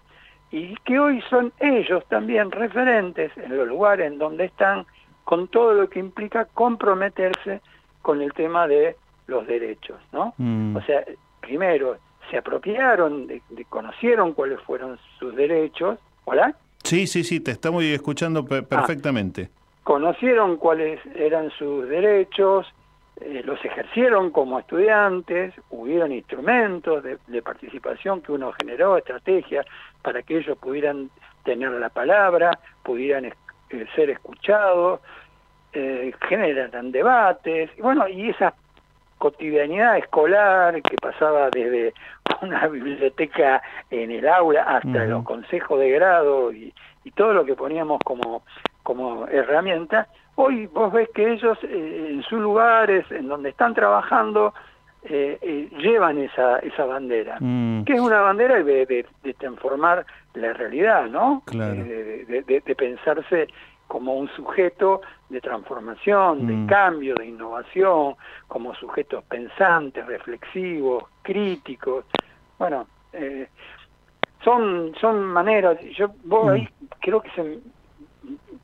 y que hoy son ellos también referentes en los lugares en donde están, con todo lo que implica comprometerse con el tema de los derechos, ¿no? Mm. O sea, primero, se apropiaron, de, conocieron cuáles fueron sus derechos. ¿Hola? Sí, sí, sí, te estamos escuchando ah. perfectamente. conocieron cuáles eran sus derechos, eh, los ejercieron como estudiantes, hubieron instrumentos de, participación que uno generó, estrategias para que ellos pudieran tener la palabra, pudieran eh, ser escuchados, eh, generan debates, y bueno, y esas cotidianidad escolar que pasaba desde una biblioteca en el aula hasta los consejos de grado y, todo lo que poníamos como, como herramienta, hoy vos ves que ellos eh, en sus lugares, en donde están trabajando, eh, eh, llevan esa, esa bandera, mm. que es una bandera de, de, transformar la realidad, ¿no? de, de, pensarse como un sujeto de transformación, de mm. cambio, de innovación, como sujetos pensantes, reflexivos, críticos. Bueno, eh, son son maneras. Yo vos ahí mm. creo que se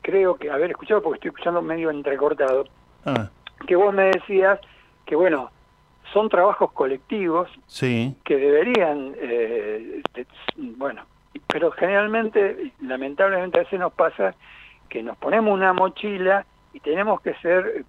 creo que haber escuchado porque estoy escuchando medio entrecortado. Ah. Que vos me decías que bueno son trabajos colectivos sí. que deberían eh, bueno pero generalmente lamentablemente a veces nos pasa que nos ponemos una mochila y tenemos que ser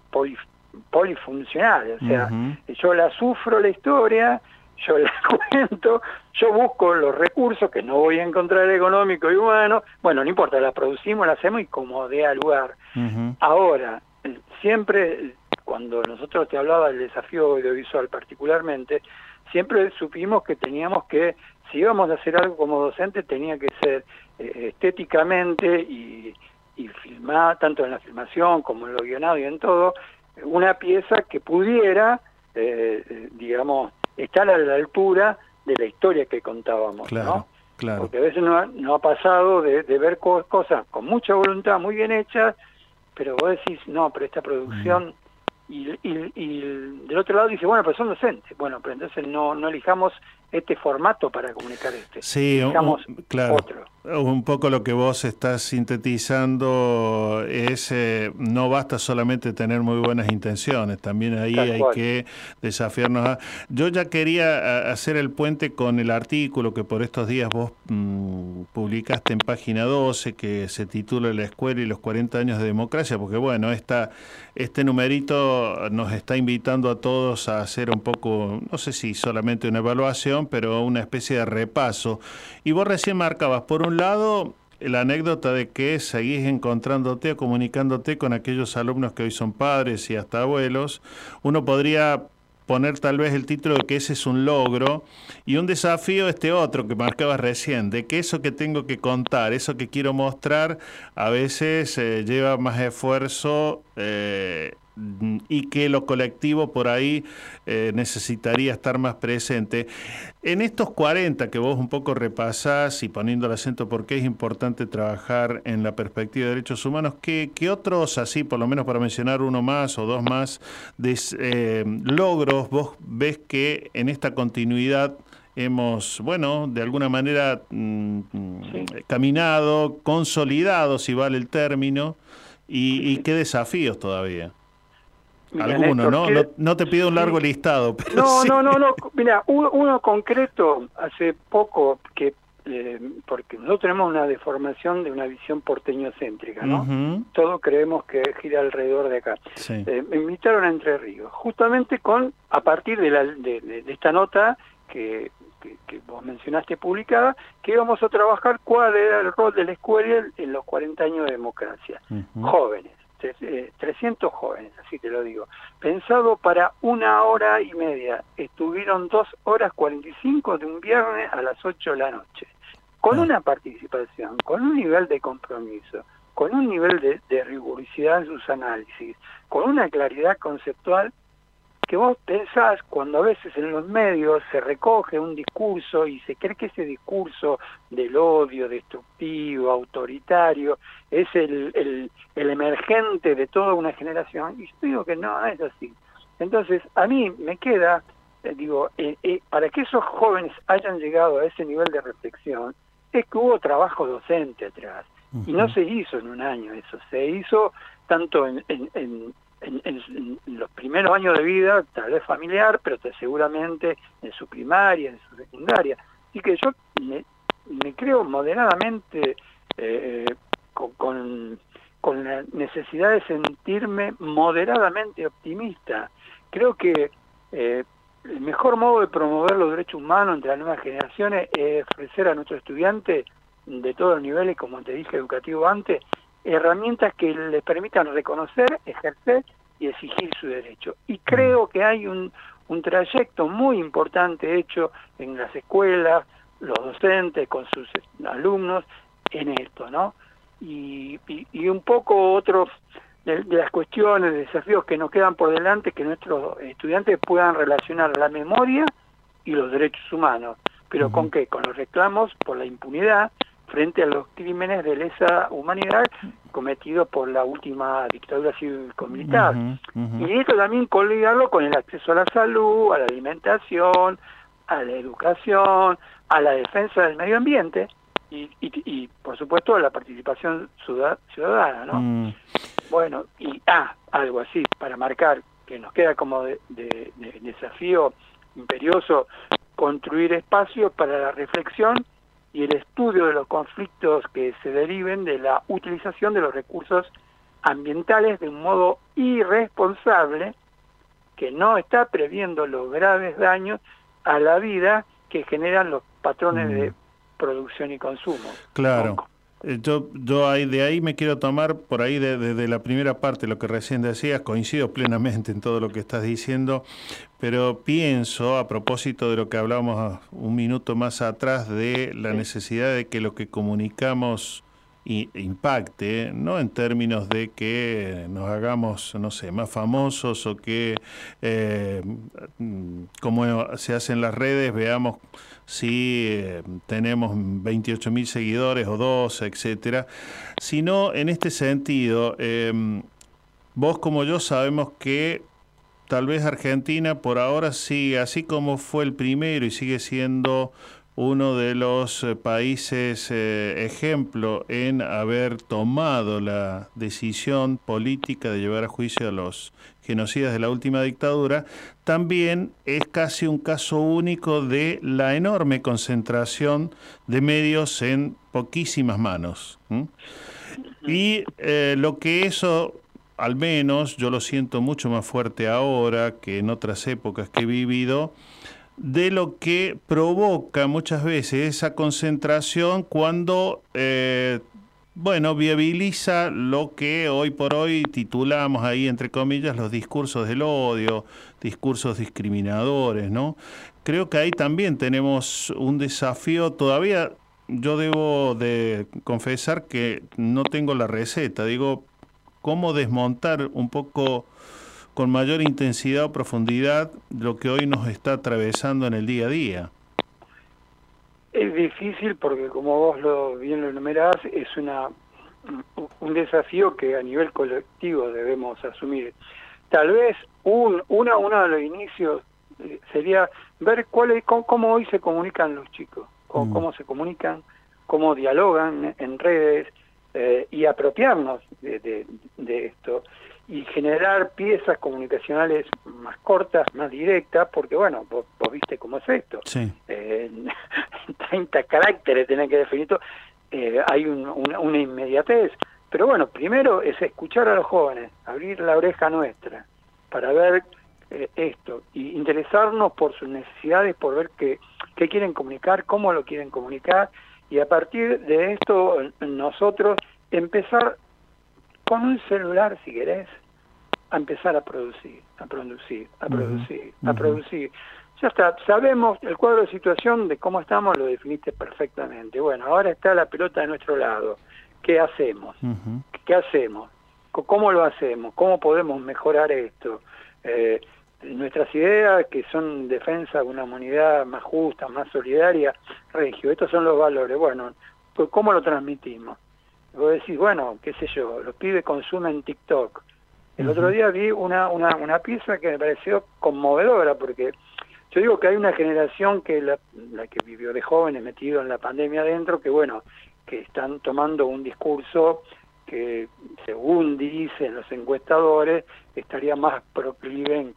polifuncionales, o sea, yo la sufro la historia, yo la cuento, yo busco los recursos que no voy a encontrar económico y humano, bueno, no importa, la producimos, la hacemos y como dé a lugar. Ahora, siempre cuando nosotros te hablaba del desafío audiovisual particularmente, siempre supimos que teníamos que, si íbamos a hacer algo como docente, tenía que ser eh, estéticamente y y filmar, tanto en la filmación como en lo guionado y en todo, una pieza que pudiera, eh, eh, digamos, estar a la altura de la historia que contábamos, ¿no? Claro. Porque a veces no ha, no ha pasado de, ver cosas con mucha voluntad, muy bien hechas, pero vos decís, no, pero esta producción... Y, y, del otro lado dice, bueno, pero son docentes. Bueno, pero entonces no, no elijamos este formato para comunicar este. Sí, elijamos otro. Un poco lo que vos estás sintetizando es, eh, no basta solamente tener muy buenas intenciones, también ahí Tal hay cual. que desafiarnos a... Yo ya quería a- hacer el puente con el artículo que por estos días vos mm, publicaste en página 12, que se titula La escuela y los 40 años de democracia, porque bueno, esta, este numerito nos está invitando a todos a hacer un poco, no sé si solamente una evaluación, pero una especie de repaso. Y vos recién marcabas, por un lado, la anécdota de que seguís encontrándote o comunicándote con aquellos alumnos que hoy son padres y hasta abuelos. Uno podría poner tal vez el título de que ese es un logro y un desafío este otro que marcabas recién, de que eso que tengo que contar, eso que quiero mostrar, a veces eh, lleva más esfuerzo eh, y que lo colectivo por ahí eh, necesitaría estar más presente. En estos 40 que vos un poco repasás y poniendo el acento por qué es importante trabajar en la perspectiva de derechos humanos, ¿qué, qué otros, así por lo menos para mencionar uno más o dos más, de, eh, logros vos ves que en esta continuidad hemos, bueno, de alguna manera mm, mm, caminado, consolidado, si vale el término, y, y qué desafíos todavía? Alguno, ¿no? ¿no? No te pido un largo listado, pero No, sí. no, no, no. Mira, uno, uno concreto hace poco que eh, porque nosotros tenemos una deformación de una visión porteñocéntrica, ¿no? Ujú. Todo creemos que gira alrededor de acá. Sí. Eh, me invitaron a Entre Ríos, justamente con a partir de, la, de, de- de esta nota que, que, que vos mencionaste publicada, que íbamos a trabajar cuál era el rol de la escuela en- los 40 años de democracia. Jóvenes, 300 jóvenes, así te lo digo. Pensado para una hora y media. Estuvieron dos horas 45 de un viernes a las 8 de la noche. Con una participación, con un nivel de compromiso, con un nivel de, de rigurosidad en sus análisis, con una claridad conceptual que vos pensás cuando a veces en los medios se recoge un discurso y se cree que ese discurso del odio destructivo, autoritario, es el, el, el emergente de toda una generación. Y yo digo que no, es así. Entonces, a mí me queda, eh, digo, eh, eh, para que esos jóvenes hayan llegado a ese nivel de reflexión, es que hubo trabajo docente atrás. Y no se hizo en un año eso, se hizo tanto en, en, en, en- en- los primeros años de vida, tal vez familiar, pero te- seguramente en su primaria, en su secundaria. Así que yo me, creo moderadamente eh, con, con, con la necesidad de sentirme moderadamente optimista. Creo que eh, el mejor modo de promover los derechos humanos entre las nuevas generaciones es ofrecer a nuestros estudiantes de todos los niveles, como te dije educativo antes, herramientas que les permitan reconocer, ejercer y exigir su derecho. Y creo que hay un, un trayecto muy importante hecho en las escuelas, los docentes con sus alumnos en esto, ¿no? Y, y, y un poco otros de, de las cuestiones, desafíos que nos quedan por delante, que nuestros estudiantes puedan relacionar la memoria y los derechos humanos. ¿Pero con qué? Con los reclamos por la impunidad frente a los crímenes de lesa humanidad cometidos por la última dictadura cívico-militar. Y esto también coligarlo con el acceso a la salud, a la alimentación, a la educación, a la defensa del medio ambiente y, y, y, por supuesto a la participación ciudad- ciudadana, ¿no? Mm, Bueno, y ah, algo así, para marcar que nos queda como de, de- de desafío imperioso construir espacios para la reflexión y el estudio de los conflictos que se deriven de la utilización de los recursos ambientales de un modo irresponsable que no está previendo los graves daños a la vida que generan los patrones de producción y consumo. Claro. Yo, yo ahí, de ahí me quiero tomar, por ahí de, de- de la primera parte, lo que recién decías, coincido plenamente en todo lo que estás diciendo, pero pienso, a propósito de lo que hablábamos un minuto más atrás, de la necesidad de que lo que comunicamos impacte, no en términos de que nos hagamos, no sé, más famosos o que, eh, mm, como se hace en las redes, veamos si eh, tenemos 28 mil seguidores o dos, etcétera, sino en este sentido, eh, vos como yo sabemos que tal vez Argentina por ahora sigue, así como fue el primero y sigue siendo uno de los eh, países eh, ejemplo en haber tomado la decisión política de llevar a juicio a los genocidas de la última dictadura, también es casi un caso único de la enorme concentración de medios en poquísimas manos. Y eh, lo que eso, al menos yo lo siento mucho más fuerte ahora que en otras épocas que he vivido, de lo que provoca muchas veces esa concentración cuando, eh, bueno, viabiliza lo que hoy por hoy titulamos ahí, entre comillas, los discursos del odio, discursos discriminadores, ¿no? Creo que ahí también tenemos un desafío todavía. Yo debo de confesar que no tengo la receta. Digo, cómo desmontar un poco con mayor intensidad o profundidad lo que hoy nos está atravesando en el día a día? Es difícil porque como vos lo bien lo enumerás, es una un desafío que a nivel colectivo debemos asumir. Tal vez un, una, uno de los inicios eh, sería ver cuál es, cómo, hoy se comunican los chicos, cómo, mm. cómo se comunican, cómo dialogan en redes eh, y apropiarnos de, de, de esto y generar piezas comunicacionales más cortas, más directas, porque bueno, vos, viste cómo es esto. Sí. Eh, 30 caracteres tenés que definir todo. Eh, hay una, inmediatez. Pero bueno, primero es escuchar a los jóvenes, abrir la oreja nuestra para ver eh, esto y interesarnos por sus necesidades, por ver qué, qué quieren comunicar, cómo lo quieren comunicar y a partir de esto nosotros empezar con un celular, si querés, a empezar a producir, a producir, a producir, a producir. Ya está, sabemos el cuadro de situación de cómo estamos, lo definiste perfectamente. Bueno, ahora está la pelota de nuestro lado. ¿Qué hacemos? ¿Qué hacemos? ¿Cómo lo hacemos? ¿Cómo podemos mejorar esto? Eh, nuestras ideas que son defensa de una humanidad más justa, más solidaria, regio, estos son los valores. Bueno, pues ¿cómo lo transmitimos? Vos decís, bueno, qué sé yo, los pibes consumen TikTok, el otro día vi una, una, una pieza que me pareció conmovedora, porque yo digo que hay una generación que la, la que vivió de jóvenes metido en la pandemia adentro, que bueno, que están tomando un discurso que según dicen los encuestadores estaría más proclive en,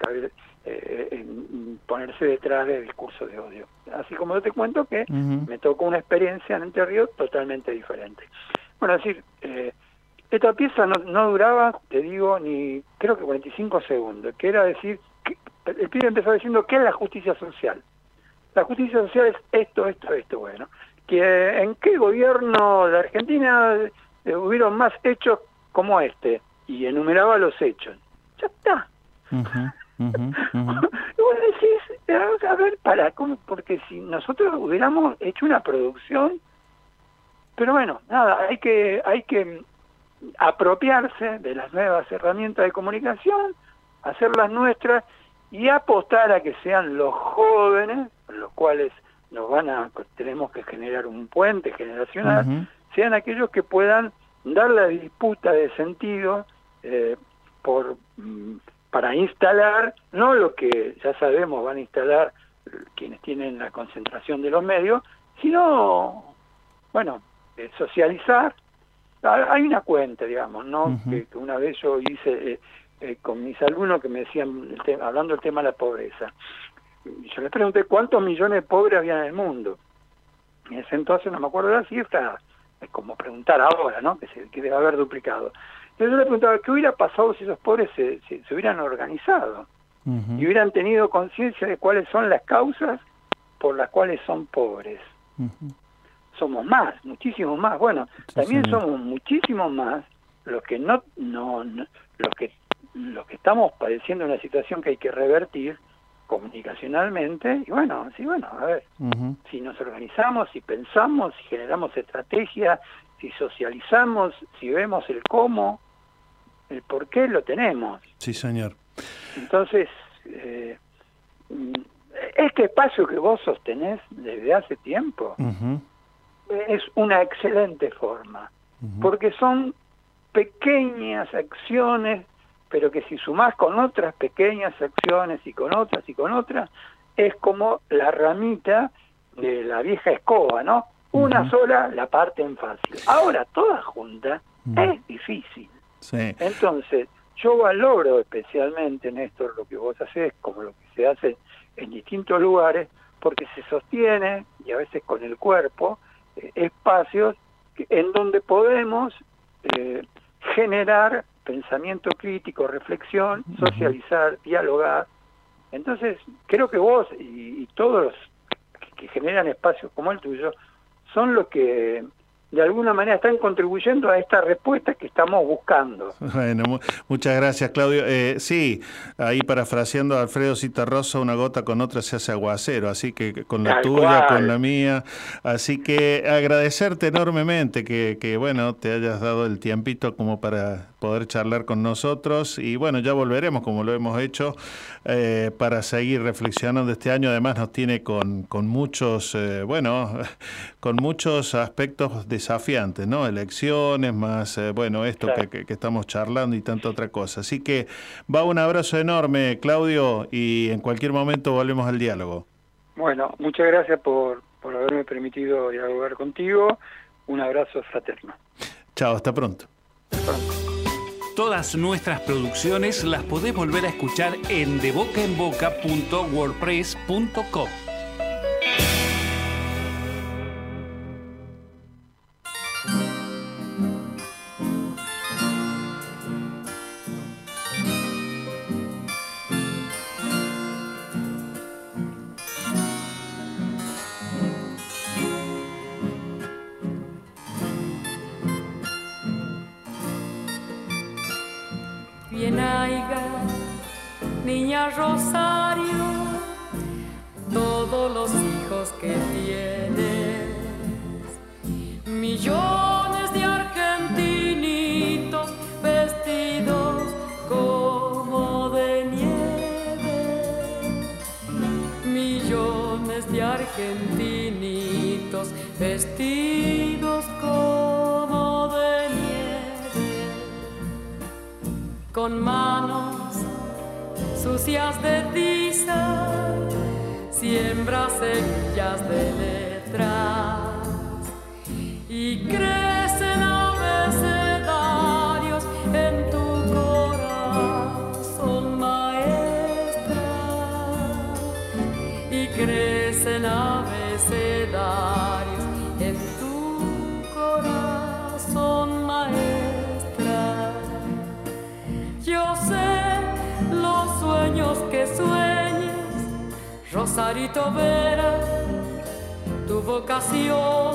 eh, en ponerse detrás del discurso de odio. Así como yo te cuento que me tocó una experiencia en Entre Ríos totalmente diferente. Bueno, es decir, eh, esta pieza no, duraba, te digo, ni creo que 45 segundos, que era decir, que, el pibe empezó diciendo qué es la justicia social. La justicia social es esto, esto, esto, bueno. Que en qué gobierno de Argentina eh, hubieron más hechos como este, y enumeraba los hechos. Ya está. y vos decís, a ver, para, ¿cómo? porque si nosotros hubiéramos hecho una producción, pero bueno, nada, hay que, hay que apropiarse de las nuevas herramientas de comunicación, hacerlas nuestras y apostar a que sean los jóvenes, los cuales nos van a tenemos que generar un puente generacional, sean aquellos que puedan dar la disputa de sentido eh, por mm, para instalar no lo que ya sabemos van a instalar quienes tienen la concentración de los medios, sino bueno, eh, socializar hay una cuenta, digamos, ¿no? que, una vez yo hice eh, eh, con mis alumnos que me decían, hablando del tema de la pobreza, yo les pregunté cuántos millones de pobres había en el mundo. En ese entonces no me acuerdo de la cifra, es como preguntar ahora, ¿no? Que, se, que debe haber duplicado. Entonces yo le preguntaba, ¿qué hubiera pasado si esos pobres se, se, hubieran organizado? Y hubieran tenido conciencia de cuáles son las causas por las cuales son pobres somos más, muchísimos más. Bueno, también somos muchísimos más los que no, no, los que los que estamos padeciendo una situación que hay que revertir comunicacionalmente y bueno, sí, bueno, a ver, si nos organizamos, si pensamos, si generamos estrategia, si socializamos, si vemos el cómo, el por qué lo tenemos. Sí, señor. Entonces, eh, este espacio que vos sostenés desde hace tiempo, es una excelente forma, porque son pequeñas acciones, pero que si sumás con otras pequeñas acciones y con otras y con otras, es como la ramita de la vieja escoba, ¿no? Una sola la parten fácil. Ahora, toda junta es difícil. Sí. Entonces, yo valoro especialmente, Néstor, lo que vos haces, como lo que se hace en distintos lugares, porque se sostiene, y a veces con el cuerpo, espacios en donde podemos eh, generar pensamiento crítico, reflexión, socializar, dialogar. Entonces, creo que vos y, y todos los que, que generan espacios como el tuyo son los que de alguna manera están contribuyendo a esta respuesta que estamos buscando. Bueno, mu- muchas gracias, Claudio. Eh, sí, ahí parafraseando a Alfredo Citarrosa, una gota con otra se hace aguacero, así que con la Tal tuya, cual. con la mía. Así que agradecerte enormemente que, que, bueno, te hayas dado el tiempito como para poder charlar con nosotros y bueno, ya volveremos como lo hemos hecho eh, para seguir reflexionando este año. Además nos tiene con, con muchos, eh, bueno, con muchos aspectos desafiantes, ¿no? Elecciones, más, eh, bueno, esto Claro. que, que- que estamos charlando y tanta otra cosa. Así que va un abrazo enorme, Claudio, y en cualquier momento volvemos al diálogo. Bueno, muchas gracias por, por haberme permitido dialogar contigo. Un abrazo fraterno. Chao, hasta pronto. Todas nuestras producciones las podés volver a escuchar en debocaenboca.wordpress.com. Rosario, todos los hijos que tienes, millones de argentinitos vestidos como de nieve, millones de argentinitos vestidos como de nieve. Con manos sucias de tiza, siembra semillas de letras y crecen abecedarios en tu corazón, maestra, y crecen abecedarios en tu Rosarito Vera, tu vocación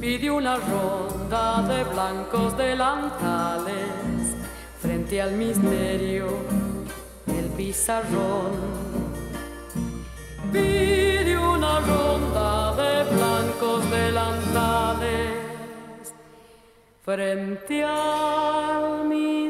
pide una ronda de blancos delantales frente al misterio del pizarrón. Pide una ronda de blancos delantales frente al misterio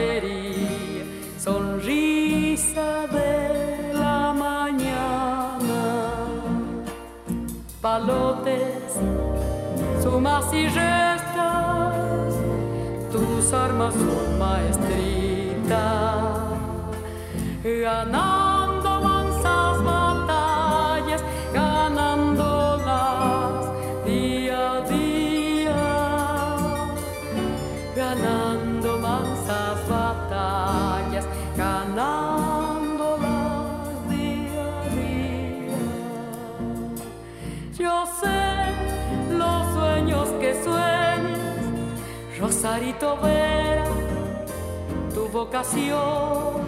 sumas y restas, tus armas son maestritas, ganando Sarito Vera, tu vocación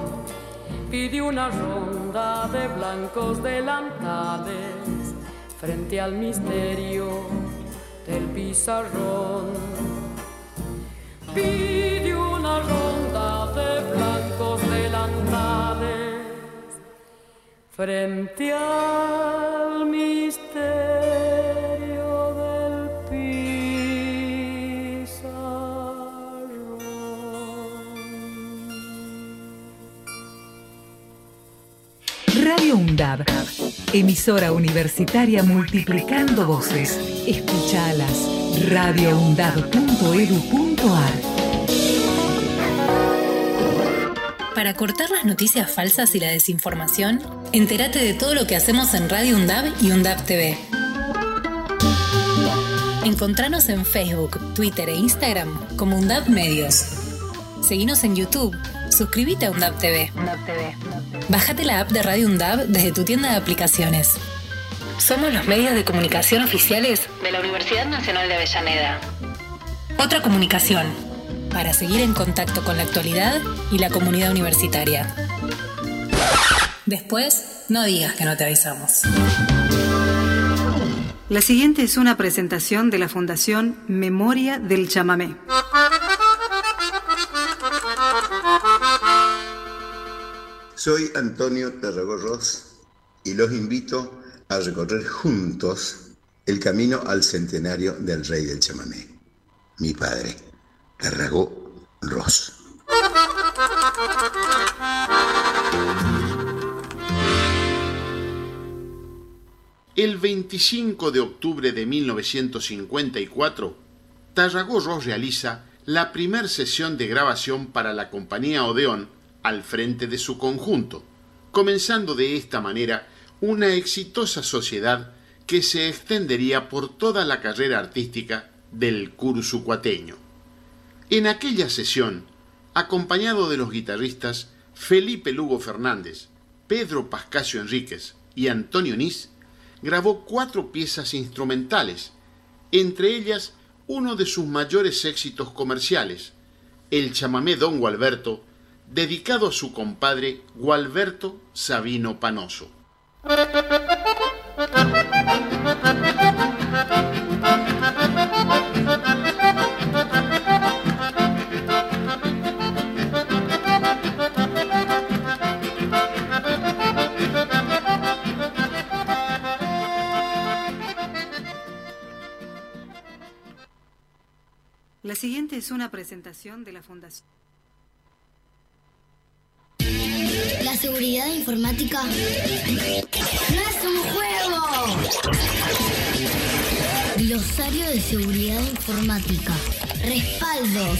pide una ronda de blancos delantales frente al misterio del pizarrón. Pide una ronda de blancos delantales frente al misterio UNDAB, emisora universitaria multiplicando voces. Escuchalas. radioundab.edu.ar Para cortar las noticias falsas y la desinformación, entérate de todo lo que hacemos en Radio UNDAB y UNDAB TV. Encontranos en Facebook, Twitter e Instagram como UNDAB Medios. Seguinos en YouTube. Suscríbete a UNDAB TV. Bájate la app de Radio UNDAB desde tu tienda de aplicaciones. Somos los medios de comunicación oficiales de la Universidad Nacional de Avellaneda. Otra comunicación, para seguir en contacto con la actualidad y la comunidad universitaria. Después, no digas que no te avisamos. La siguiente es una presentación de la Fundación Memoria del Chamamé. Soy Antonio Tarragorros y los invito a recorrer juntos el camino al centenario del rey del chamamé, mi padre, Tarragó Ross. El 25 de octubre de 1954, Tarragó Ross realiza la primera sesión de grabación para la compañía Odeón al frente de su conjunto, comenzando de esta manera una exitosa sociedad que se extendería por toda la carrera artística del curso cuateño. En aquella sesión, acompañado de los guitarristas Felipe Lugo Fernández, Pedro Pascasio Enríquez y Antonio Nis, grabó cuatro piezas instrumentales, entre ellas uno de sus mayores éxitos comerciales, el chamamé Don Gualberto, dedicado a su compadre Gualberto Sabino Panoso. La siguiente es una presentación de la Fundación. La seguridad informática no es un juego. Glosario de seguridad informática. Respaldos.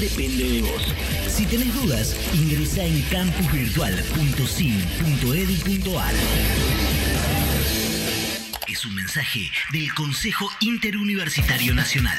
depende de vos. Si tenés dudas, ingresa en campusvirtual.sim.edu.ar. Es un mensaje del Consejo Interuniversitario Nacional.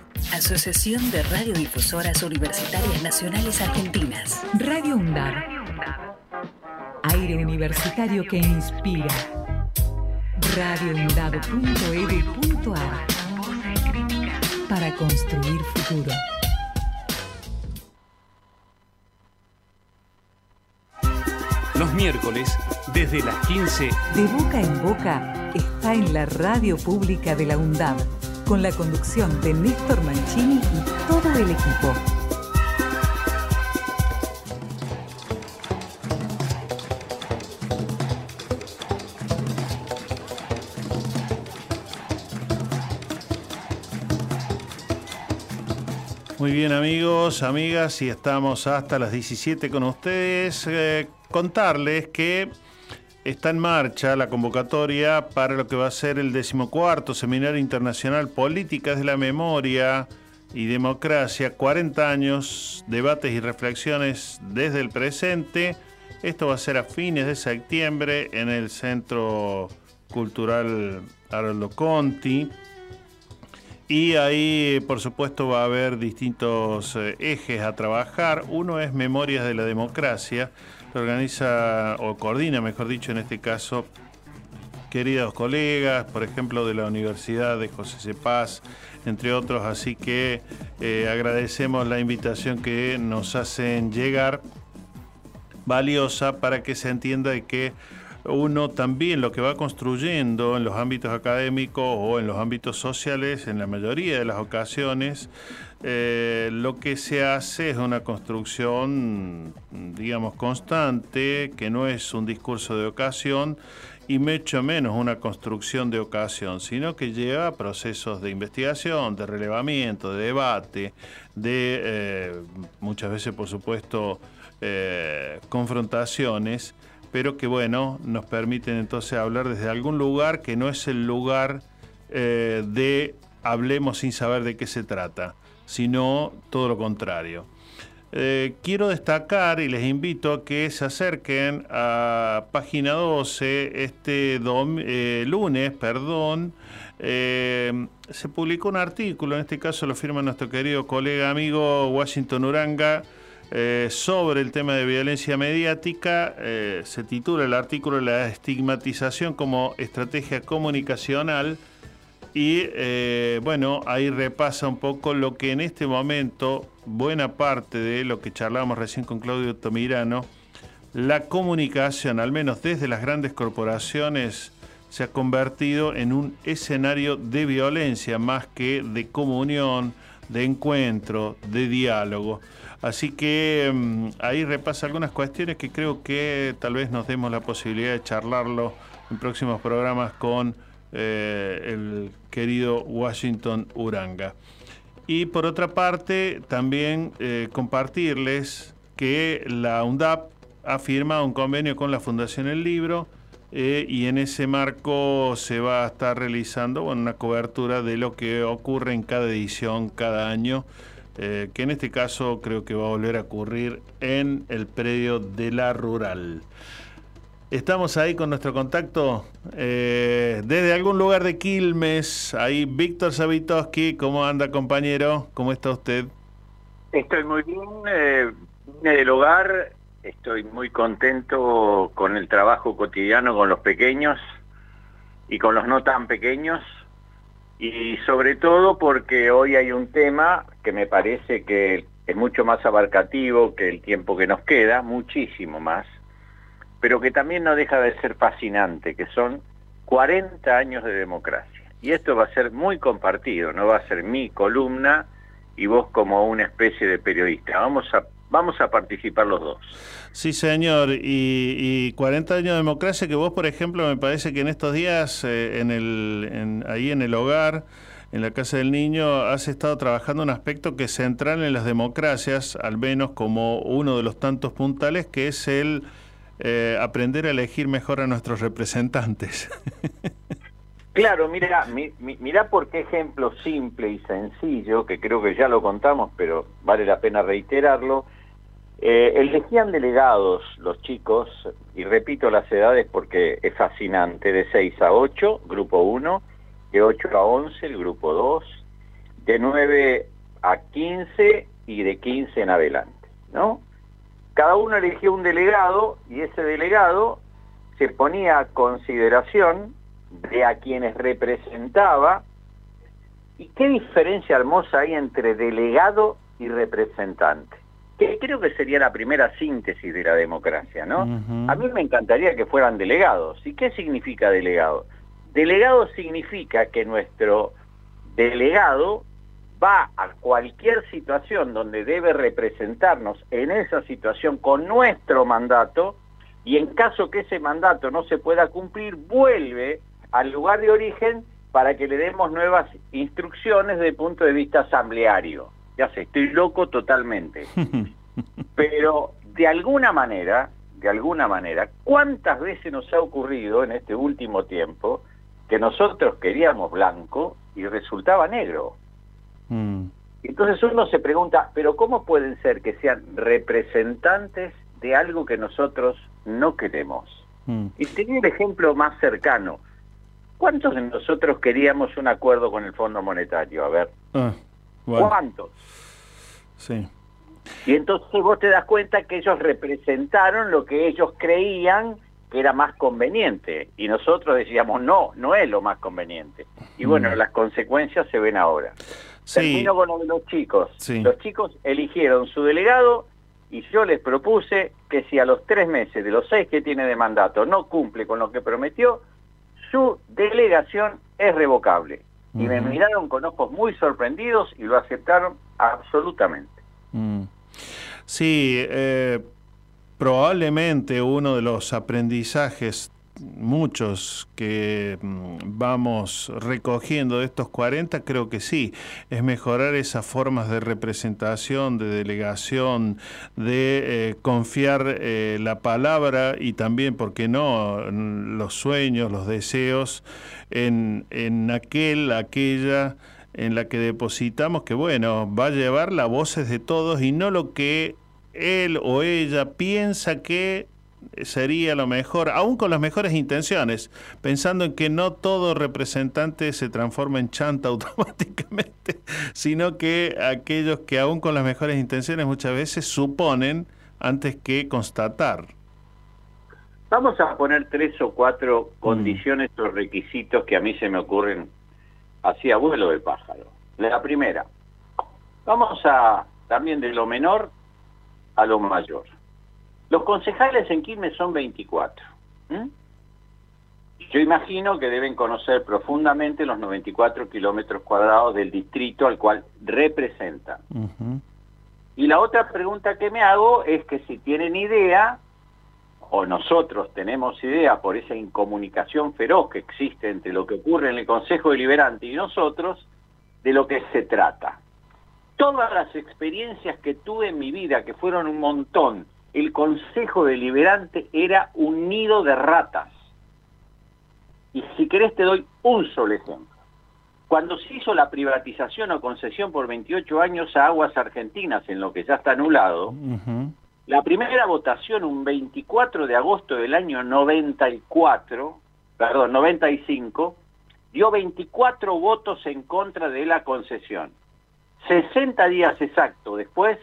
Asociación de Radiodifusoras Universitarias Nacionales Argentinas. Radio UNDAB. Aire universitario que inspira. radioundab.edu.ar Para construir futuro. Los miércoles, desde las 15, De boca en boca está en la radio pública de la UNDAB con la conducción de Néstor Mancini y todo el equipo. Muy bien amigos, amigas, y estamos hasta las 17 con ustedes. Eh, contarles que está en marcha la convocatoria para lo que va a ser el decimocuarto Seminario Internacional Políticas de la Memoria y Democracia, 40 años, debates y reflexiones desde el presente. Esto va a ser a fines de septiembre en el Centro Cultural Haroldo Conti. Y ahí, por supuesto, va a haber distintos eh, ejes a trabajar. Uno es Memorias de la Democracia, organiza o coordina, mejor dicho, en este caso, queridos colegas, por ejemplo, de la Universidad de José Cepaz, entre otros. Así que eh, agradecemos la invitación que nos hacen llegar, valiosa para que se entienda de que uno también lo que va construyendo en los ámbitos académicos o en los ámbitos sociales, en la mayoría de las ocasiones, eh, lo que se hace es una construcción, digamos, constante, que no es un discurso de ocasión y mucho menos una construcción de ocasión, sino que lleva procesos de investigación, de relevamiento, de debate, de eh, muchas veces, por supuesto, eh, confrontaciones pero que bueno, nos permiten entonces hablar desde algún lugar que no es el lugar de hablemos sin saber de qué se trata, sino todo lo contrario. Eh, quiero destacar y les invito a que se acerquen a página 12 este eh, lunes, perdón, se publicó un artículo, en este caso lo firma nuestro querido colega amigo Washington Uranga, eh, sobre el tema de violencia mediática. Eh, se titula el artículo La estigmatización como estrategia comunicacional. Y eh, bueno, ahí repasa un poco lo que en este momento, buena parte de lo que charlamos recién con Claudio Tomirano, la comunicación, al menos desde las grandes corporaciones, se ha convertido en un escenario de violencia más que de comunión, de encuentro, de diálogo. Así que mm, ahí repasa algunas cuestiones que creo que tal vez nos demos la posibilidad de charlarlo en próximos programas con eh, el querido Washington Uranga. Y por otra parte, también eh, compartirles que la UNDAP ha firmado un convenio con la Fundación El Libro eh, y en ese marco se va a estar realizando una cobertura de lo que ocurre en cada edición, cada año que en este caso creo que va a volver a ocurrir en el predio de la rural. Estamos ahí con nuestro contacto eh, desde algún lugar de Quilmes. Ahí Víctor Savitoski, ¿cómo anda compañero? ¿Cómo está usted? Estoy muy bien, eh, vine del hogar, estoy muy contento con el trabajo cotidiano con los pequeños y con los no tan pequeños y sobre todo porque hoy hay un tema que me parece que es mucho más abarcativo que el tiempo que nos queda, muchísimo más, pero que también no deja de ser fascinante, que son 40 años de democracia. Y esto va a ser muy compartido, no va a ser mi columna y vos como una especie de periodista. Vamos a, vamos a participar los dos. Sí, señor. Y, 40 años de democracia que vos, por ejemplo, me parece que en estos días, eh, en el, ahí en el hogar, en la Casa del Niño, has estado trabajando un aspecto que es central en las democracias, al menos como uno de los tantos puntales, que es el eh, aprender a elegir mejor a nuestros representantes. Claro, mira, mira por qué ejemplo simple y sencillo, que creo que ya lo contamos, pero vale la pena reiterarlo, eh, elegían delegados los chicos, y repito las edades porque es fascinante, de 6 a 8, grupo 1, de 8 a 11, el grupo 2, de 9 a 15 y de 15 en adelante, ¿no? Cada uno elegía un delegado y ese delegado se ponía a consideración de a quienes representaba. ¿Y qué diferencia hermosa hay entre delegado y representante? que creo que sería la primera síntesis de la democracia, ¿no? A mí me encantaría que fueran delegados. ¿Y qué significa delegado? Delegado significa que nuestro delegado va a cualquier situación donde debe representarnos en esa situación con nuestro mandato y en caso que ese mandato no se pueda cumplir, vuelve al lugar de origen para que le demos nuevas instrucciones desde el punto de vista asambleario. Ya sé, estoy loco totalmente. Pero de alguna manera, de alguna manera, ¿cuántas veces nos ha ocurrido en este último tiempo que nosotros queríamos blanco y resultaba negro? Mm. Entonces uno se pregunta, ¿pero cómo pueden ser que sean representantes de algo que nosotros no queremos? Mm. Y tenía el ejemplo más cercano. ¿Cuántos de nosotros queríamos un acuerdo con el Fondo Monetario? A ver, Ah, bueno, ¿cuántos? sí. Y entonces vos te das cuenta que ellos representaron lo que ellos creían que era más conveniente. Y nosotros decíamos, no, no es lo más conveniente. Y bueno, Mm. las consecuencias se ven ahora. Sí. Termino con lo de los chicos. Sí. Los chicos eligieron su delegado y yo les propuse que si a los tres meses de los seis que tiene de mandato no cumple con lo que prometió, su delegación es revocable. Y me miraron con ojos muy sorprendidos y lo aceptaron absolutamente. Mm. Sí, eh, probablemente uno de los aprendizajes, muchos que mm, vamos recogiendo de estos 40, creo que sí, es mejorar esas formas de representación, de delegación, de eh, confiar eh, la palabra y también, ¿por qué no?, n- los sueños, los deseos en, en aquel, aquella en la que depositamos que, bueno, va a llevar las voces de todos y no lo que él o ella piensa que sería lo mejor, aún con las mejores intenciones, pensando en que no todo representante se transforma en chanta automáticamente, sino que aquellos que aún con las mejores intenciones muchas veces suponen antes que constatar. Vamos a poner tres o cuatro condiciones o requisitos que a mí se me ocurren así a vuelo de pájaro. La primera, vamos a también de lo menor a lo mayor. Los concejales en Quilmes son 24. ¿m? Yo imagino que deben conocer profundamente los 94 kilómetros cuadrados del distrito al cual representan. Y la otra pregunta que me hago es que si tienen idea, o nosotros tenemos idea por esa incomunicación feroz que existe entre lo que ocurre en el Consejo Deliberante y nosotros, de lo que se trata. Todas las experiencias que tuve en mi vida, que fueron un montón, el Consejo Deliberante era un nido de ratas. Y si querés te doy un solo ejemplo. Cuando se hizo la privatización o concesión por 28 años a Aguas Argentinas, en lo que ya está anulado, la primera votación, un 24 de agosto del año 94, perdón, 95, dio 24 votos en contra de la concesión. 60 días exacto después,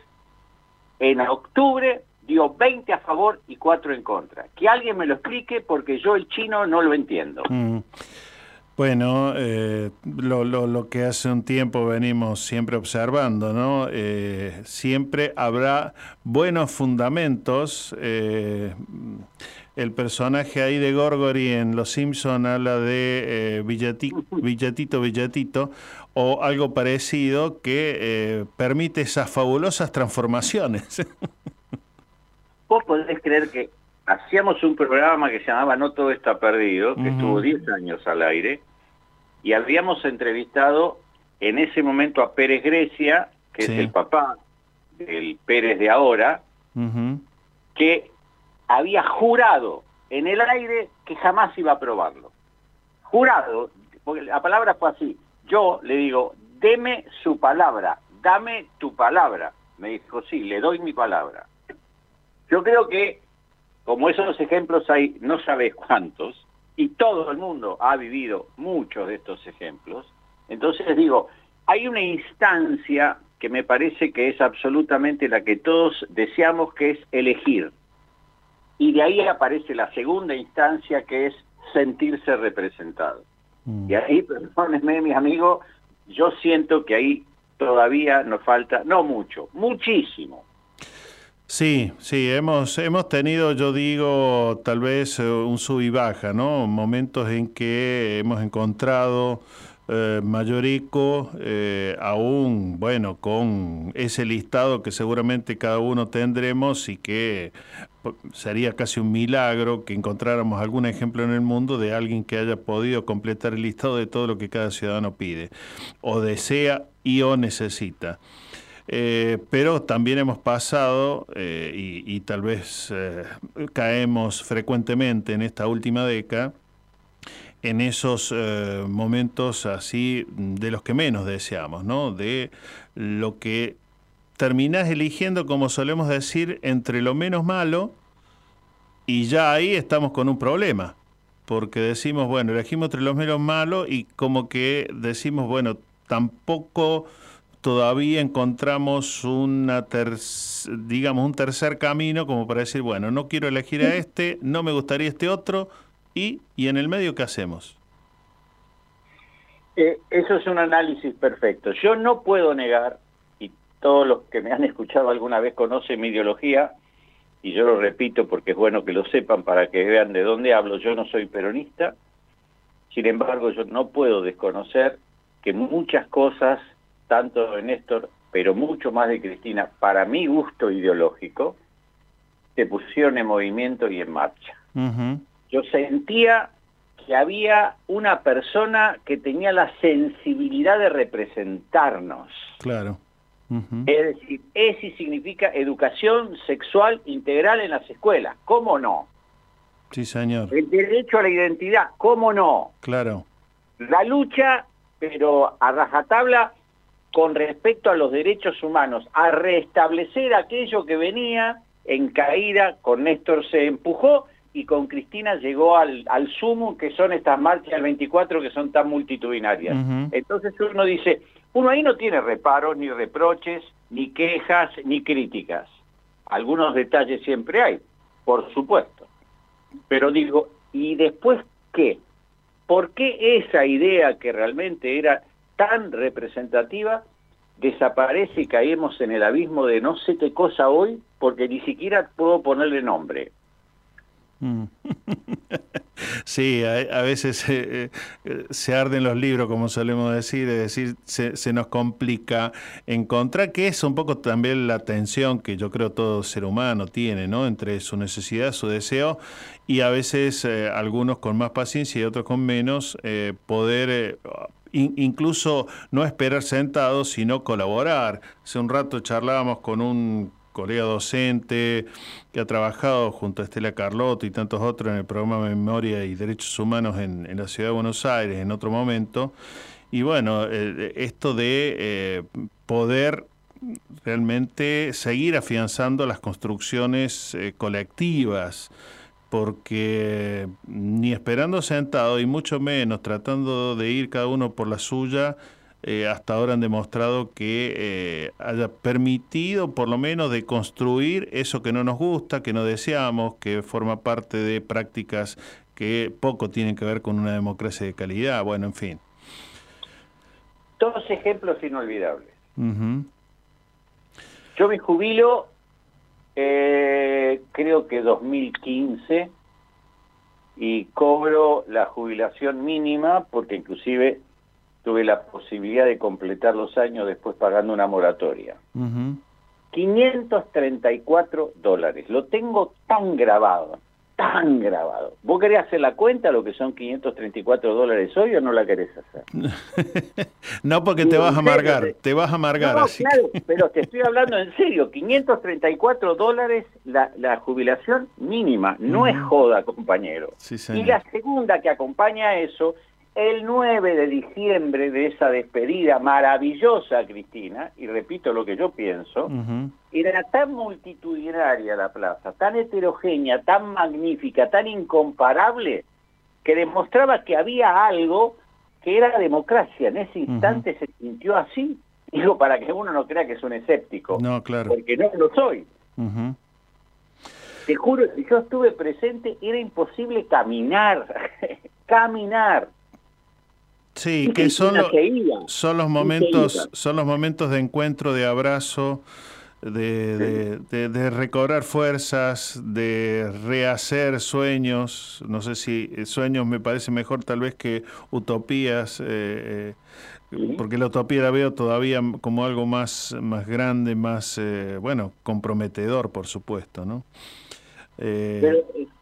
en octubre, dio 20 a favor y 4 en contra. Que alguien me lo explique porque yo el chino no lo entiendo. Mm. Bueno, eh, lo, lo, lo que hace un tiempo venimos siempre observando, ¿no? Eh, siempre habrá buenos fundamentos. eh, el personaje ahí de Gorgory en Los Simpson habla de eh, Villati- Villatito, Villatito, o algo parecido que permite esas fabulosas transformaciones. Vos podés creer que hacíamos un programa que se llamaba No todo está perdido, que estuvo 10 años al aire, y habíamos entrevistado en ese momento a Pérez Grecia, que Sí. es el papá del Pérez de ahora, que había jurado en el aire que jamás iba a aprobarlo. Jurado, porque la palabra fue así. Yo le digo, deme su palabra, dame tu palabra. Me dijo, sí, le doy mi palabra. Yo creo que, como esos ejemplos hay, no sabes cuántos, y todo el mundo ha vivido muchos de estos ejemplos, entonces digo, hay una instancia que me parece que es absolutamente la que todos deseamos, que es elegir. Y de ahí aparece la segunda instancia, que es sentirse representado. Y ahí, perdónenme, mis amigos, yo siento que ahí todavía nos falta, no mucho, muchísimo. Sí, sí, hemos, hemos tenido, yo digo, tal vez eh, un sub y baja, ¿no? Momentos en que hemos encontrado eh, mayor eco, eh, aún, bueno, con ese listado que seguramente cada uno tendremos y que p- sería casi un milagro que encontráramos algún ejemplo en el mundo de alguien que haya podido completar el listado de todo lo que cada ciudadano pide, o desea y o necesita. Eh, pero también hemos pasado, eh, y, tal vez eh, caemos frecuentemente en esta última década, en esos momentos así de los que menos deseamos, ¿no? De lo que terminás eligiendo, como solemos decir, entre lo menos malo y ya ahí estamos con un problema. Porque decimos, bueno, elegimos entre los menos malos y como que decimos, bueno, tampoco todavía encontramos una ter- digamos un tercer camino como para decir, bueno, no quiero elegir a este, no me gustaría este otro y, y en el medio qué hacemos. Eh, eso es un análisis perfecto. Yo no puedo negar, y todos los que me han escuchado alguna vez conocen mi ideología, y yo lo repito porque es bueno que lo sepan para que vean de dónde hablo, yo no soy peronista, sin embargo yo no puedo desconocer que muchas cosas, tanto de Néstor, pero mucho más de Cristina, para mi gusto ideológico, se pusieron en movimiento y en marcha. Yo sentía que había una persona que tenía la sensibilidad de representarnos. Claro. Es decir, ESI significa educación sexual integral en las escuelas. ¿Cómo no? Sí, señor. El derecho a la identidad. ¿Cómo no? Claro. La lucha, pero a rajatabla, con respecto a los derechos humanos, a restablecer aquello que venía en caída, con Néstor se empujó y con Cristina llegó al, al sumo, que son estas marchas del 24 que son tan multitudinarias. Entonces uno dice, uno ahí no tiene reparos, ni reproches, ni quejas, ni críticas. Algunos detalles siempre hay, por supuesto. Pero digo, ¿y después qué? ¿Por qué esa idea que realmente era tan representativa desaparece y caemos en el abismo de no sé qué cosa hoy porque ni siquiera puedo ponerle nombre? Mm. Sí, a, veces eh, eh, se arden los libros, como solemos decir, es decir, se, se nos complica encontrar, que es un poco también la tensión que yo creo todo ser humano tiene, ¿no? Entre su necesidad, su deseo, y a veces eh, algunos con más paciencia y otros con menos, eh, poder eh, in- incluso no esperar sentados, sino colaborar. Hace un rato charlábamos con un colega docente que ha trabajado junto a Estela Carlotto y tantos otros en el programa Memoria y Derechos Humanos en, en la Ciudad de Buenos Aires en otro momento. Y bueno, eh, esto de eh, poder realmente seguir afianzando las construcciones eh, colectivas, porque ni esperando sentado y mucho menos tratando de ir cada uno por la suya, eh, hasta ahora han demostrado que eh, haya permitido por lo menos de construir eso que no nos gusta, que no deseamos, que forma parte de prácticas que poco tienen que ver con una democracia de calidad, bueno, en fin. Todos ejemplos inolvidables. Yo me jubilo, eh, creo que 2015, y cobro la jubilación mínima porque inclusive tuve la posibilidad de completar los años después pagando una moratoria. Ujú. 534 dólares. Lo tengo tan grabado, tan grabado. ¿Vos querés hacer la cuenta lo que son 534 dólares hoy o no la querés hacer? No porque te vas a amargar, te- vas a amargar. No, así claro, pero te estoy hablando en serio, 534 dólares la, la jubilación mínima, no es joda, compañero. Sí, Y la segunda que acompaña a eso, el 9 de diciembre de esa despedida maravillosa, Cristina, y repito lo que yo pienso, era tan multitudinaria la plaza, tan heterogénea, tan magnífica, tan incomparable, que demostraba que había algo que era democracia. En ese instante se sintió así. Digo, para que uno no crea que es un escéptico, No, claro. porque no lo soy. Te juro, si yo estuve presente, era imposible caminar, caminar. Sí, que son, lo- son los momentos, son los momentos de encuentro, de abrazo, de, de- de- de recobrar fuerzas, de rehacer sueños. No sé si eh, sueños me parece mejor tal vez que utopías, eh, eh, porque la utopía la veo todavía como algo más, más grande, más, eh, bueno, comprometedor, por supuesto, ¿no? Eh, Pero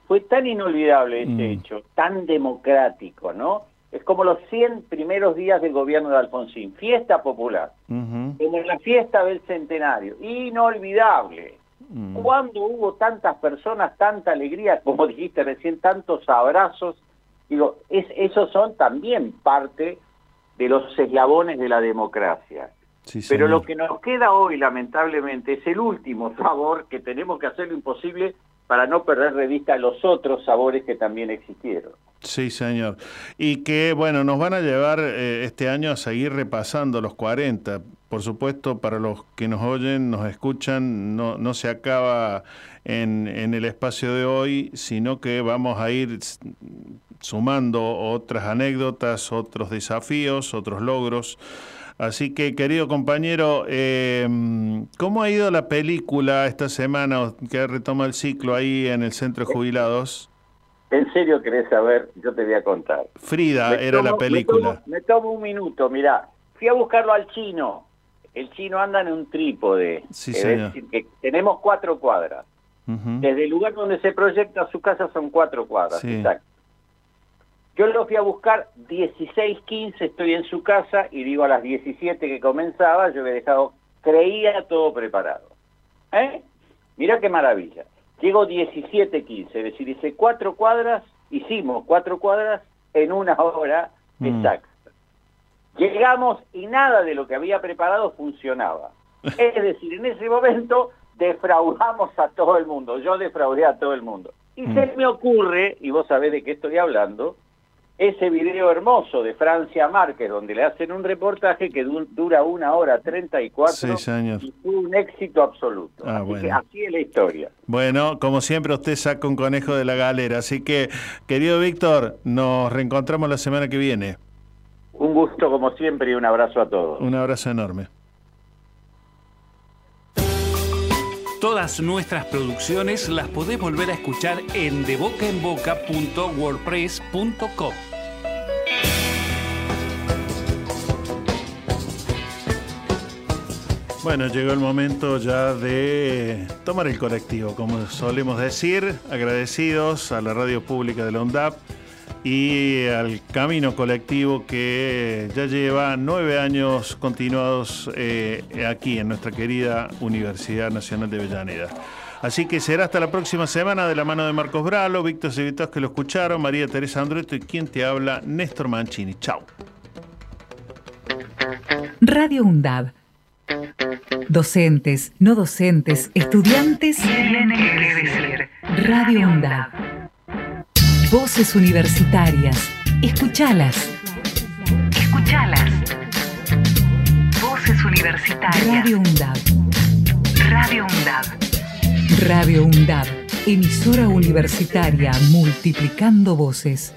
fue tan inolvidable ese Mm. hecho, tan democrático, ¿no? Es como los 100 primeros días del gobierno de Alfonsín, fiesta popular, como la fiesta del centenario, inolvidable. mm. ¿Cuándo hubo tantas personas, tanta alegría, como dijiste recién, tantos abrazos? Digo, es, esos son también parte de los eslabones de la democracia. Sí, Pero lo que nos queda hoy, lamentablemente, es el último sabor que tenemos que hacer lo imposible para no perder de vista los otros sabores que también existieron. Sí, señor. Y que, bueno, nos van a llevar eh, este año a seguir repasando los 40. Por supuesto, para los que nos oyen, nos escuchan, no, no se acaba en, en el espacio de hoy, sino que vamos a ir sumando otras anécdotas, otros desafíos, otros logros. Así que, querido compañero, eh, ¿cómo ha ido la película esta semana que retoma el ciclo ahí en el Centro de Jubilados? ¿En serio querés saber? Yo te voy a contar. Frida Me era la me película. tomo- Me tomo, un minuto, mirá. Fui a buscarlo al chino. El chino anda en un trípode. Sí, es señor. decir, que tenemos cuatro cuadras. Desde el lugar donde se proyecta su casa son cuatro cuadras. Sí. Exacto. Yo lo fui a buscar 16.15, estoy en su casa y digo a las 17 que comenzaba, yo había dejado, creía todo preparado. ¿Eh? Mira qué maravilla. Llego 17.15, es decir, hice cuatro cuadras, hicimos cuatro cuadras en una hora Mm. exacta. Llegamos y nada de lo que había preparado funcionaba. Es decir, en ese momento defraudamos a todo el mundo, yo defraudé a todo el mundo. Y se me ocurre, y vos sabés de qué estoy hablando, ese video hermoso de Francia Márquez, donde le hacen un reportaje que du- dura una hora 34 Sí, señor. y fue un éxito absoluto. Ah, así, bueno. que así es la historia. Bueno, como siempre usted saca un conejo de la galera, así que, querido Víctor, nos reencontramos la semana que viene. Un gusto como siempre y un abrazo a todos. Un abrazo enorme. Todas nuestras producciones las podés volver a escuchar en debocaenboca.wordpress.com. Bueno, llegó el momento ya de tomar el colectivo, como solemos decir, agradecidos a la radio pública de la UNDAP y al camino colectivo que ya lleva nueve años continuados eh, aquí en nuestra querida Universidad Nacional de Avellaneda. Así que será hasta la próxima semana de la mano de Marcos Bralo, Víctor Civitas que lo escucharon, María Teresa Andreto y quien te habla, Néstor Mancini. Chao. Radio UNDAB. Docentes, no docentes, estudiantes. Tienen que decir. Radio UNDAB. Voces universitarias. Escuchalas. Escuchalas. Voces universitarias. Radio UNDAB. Radio UNDAB. Radio UNDAB. Emisora universitaria multiplicando voces.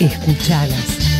Escuchalas.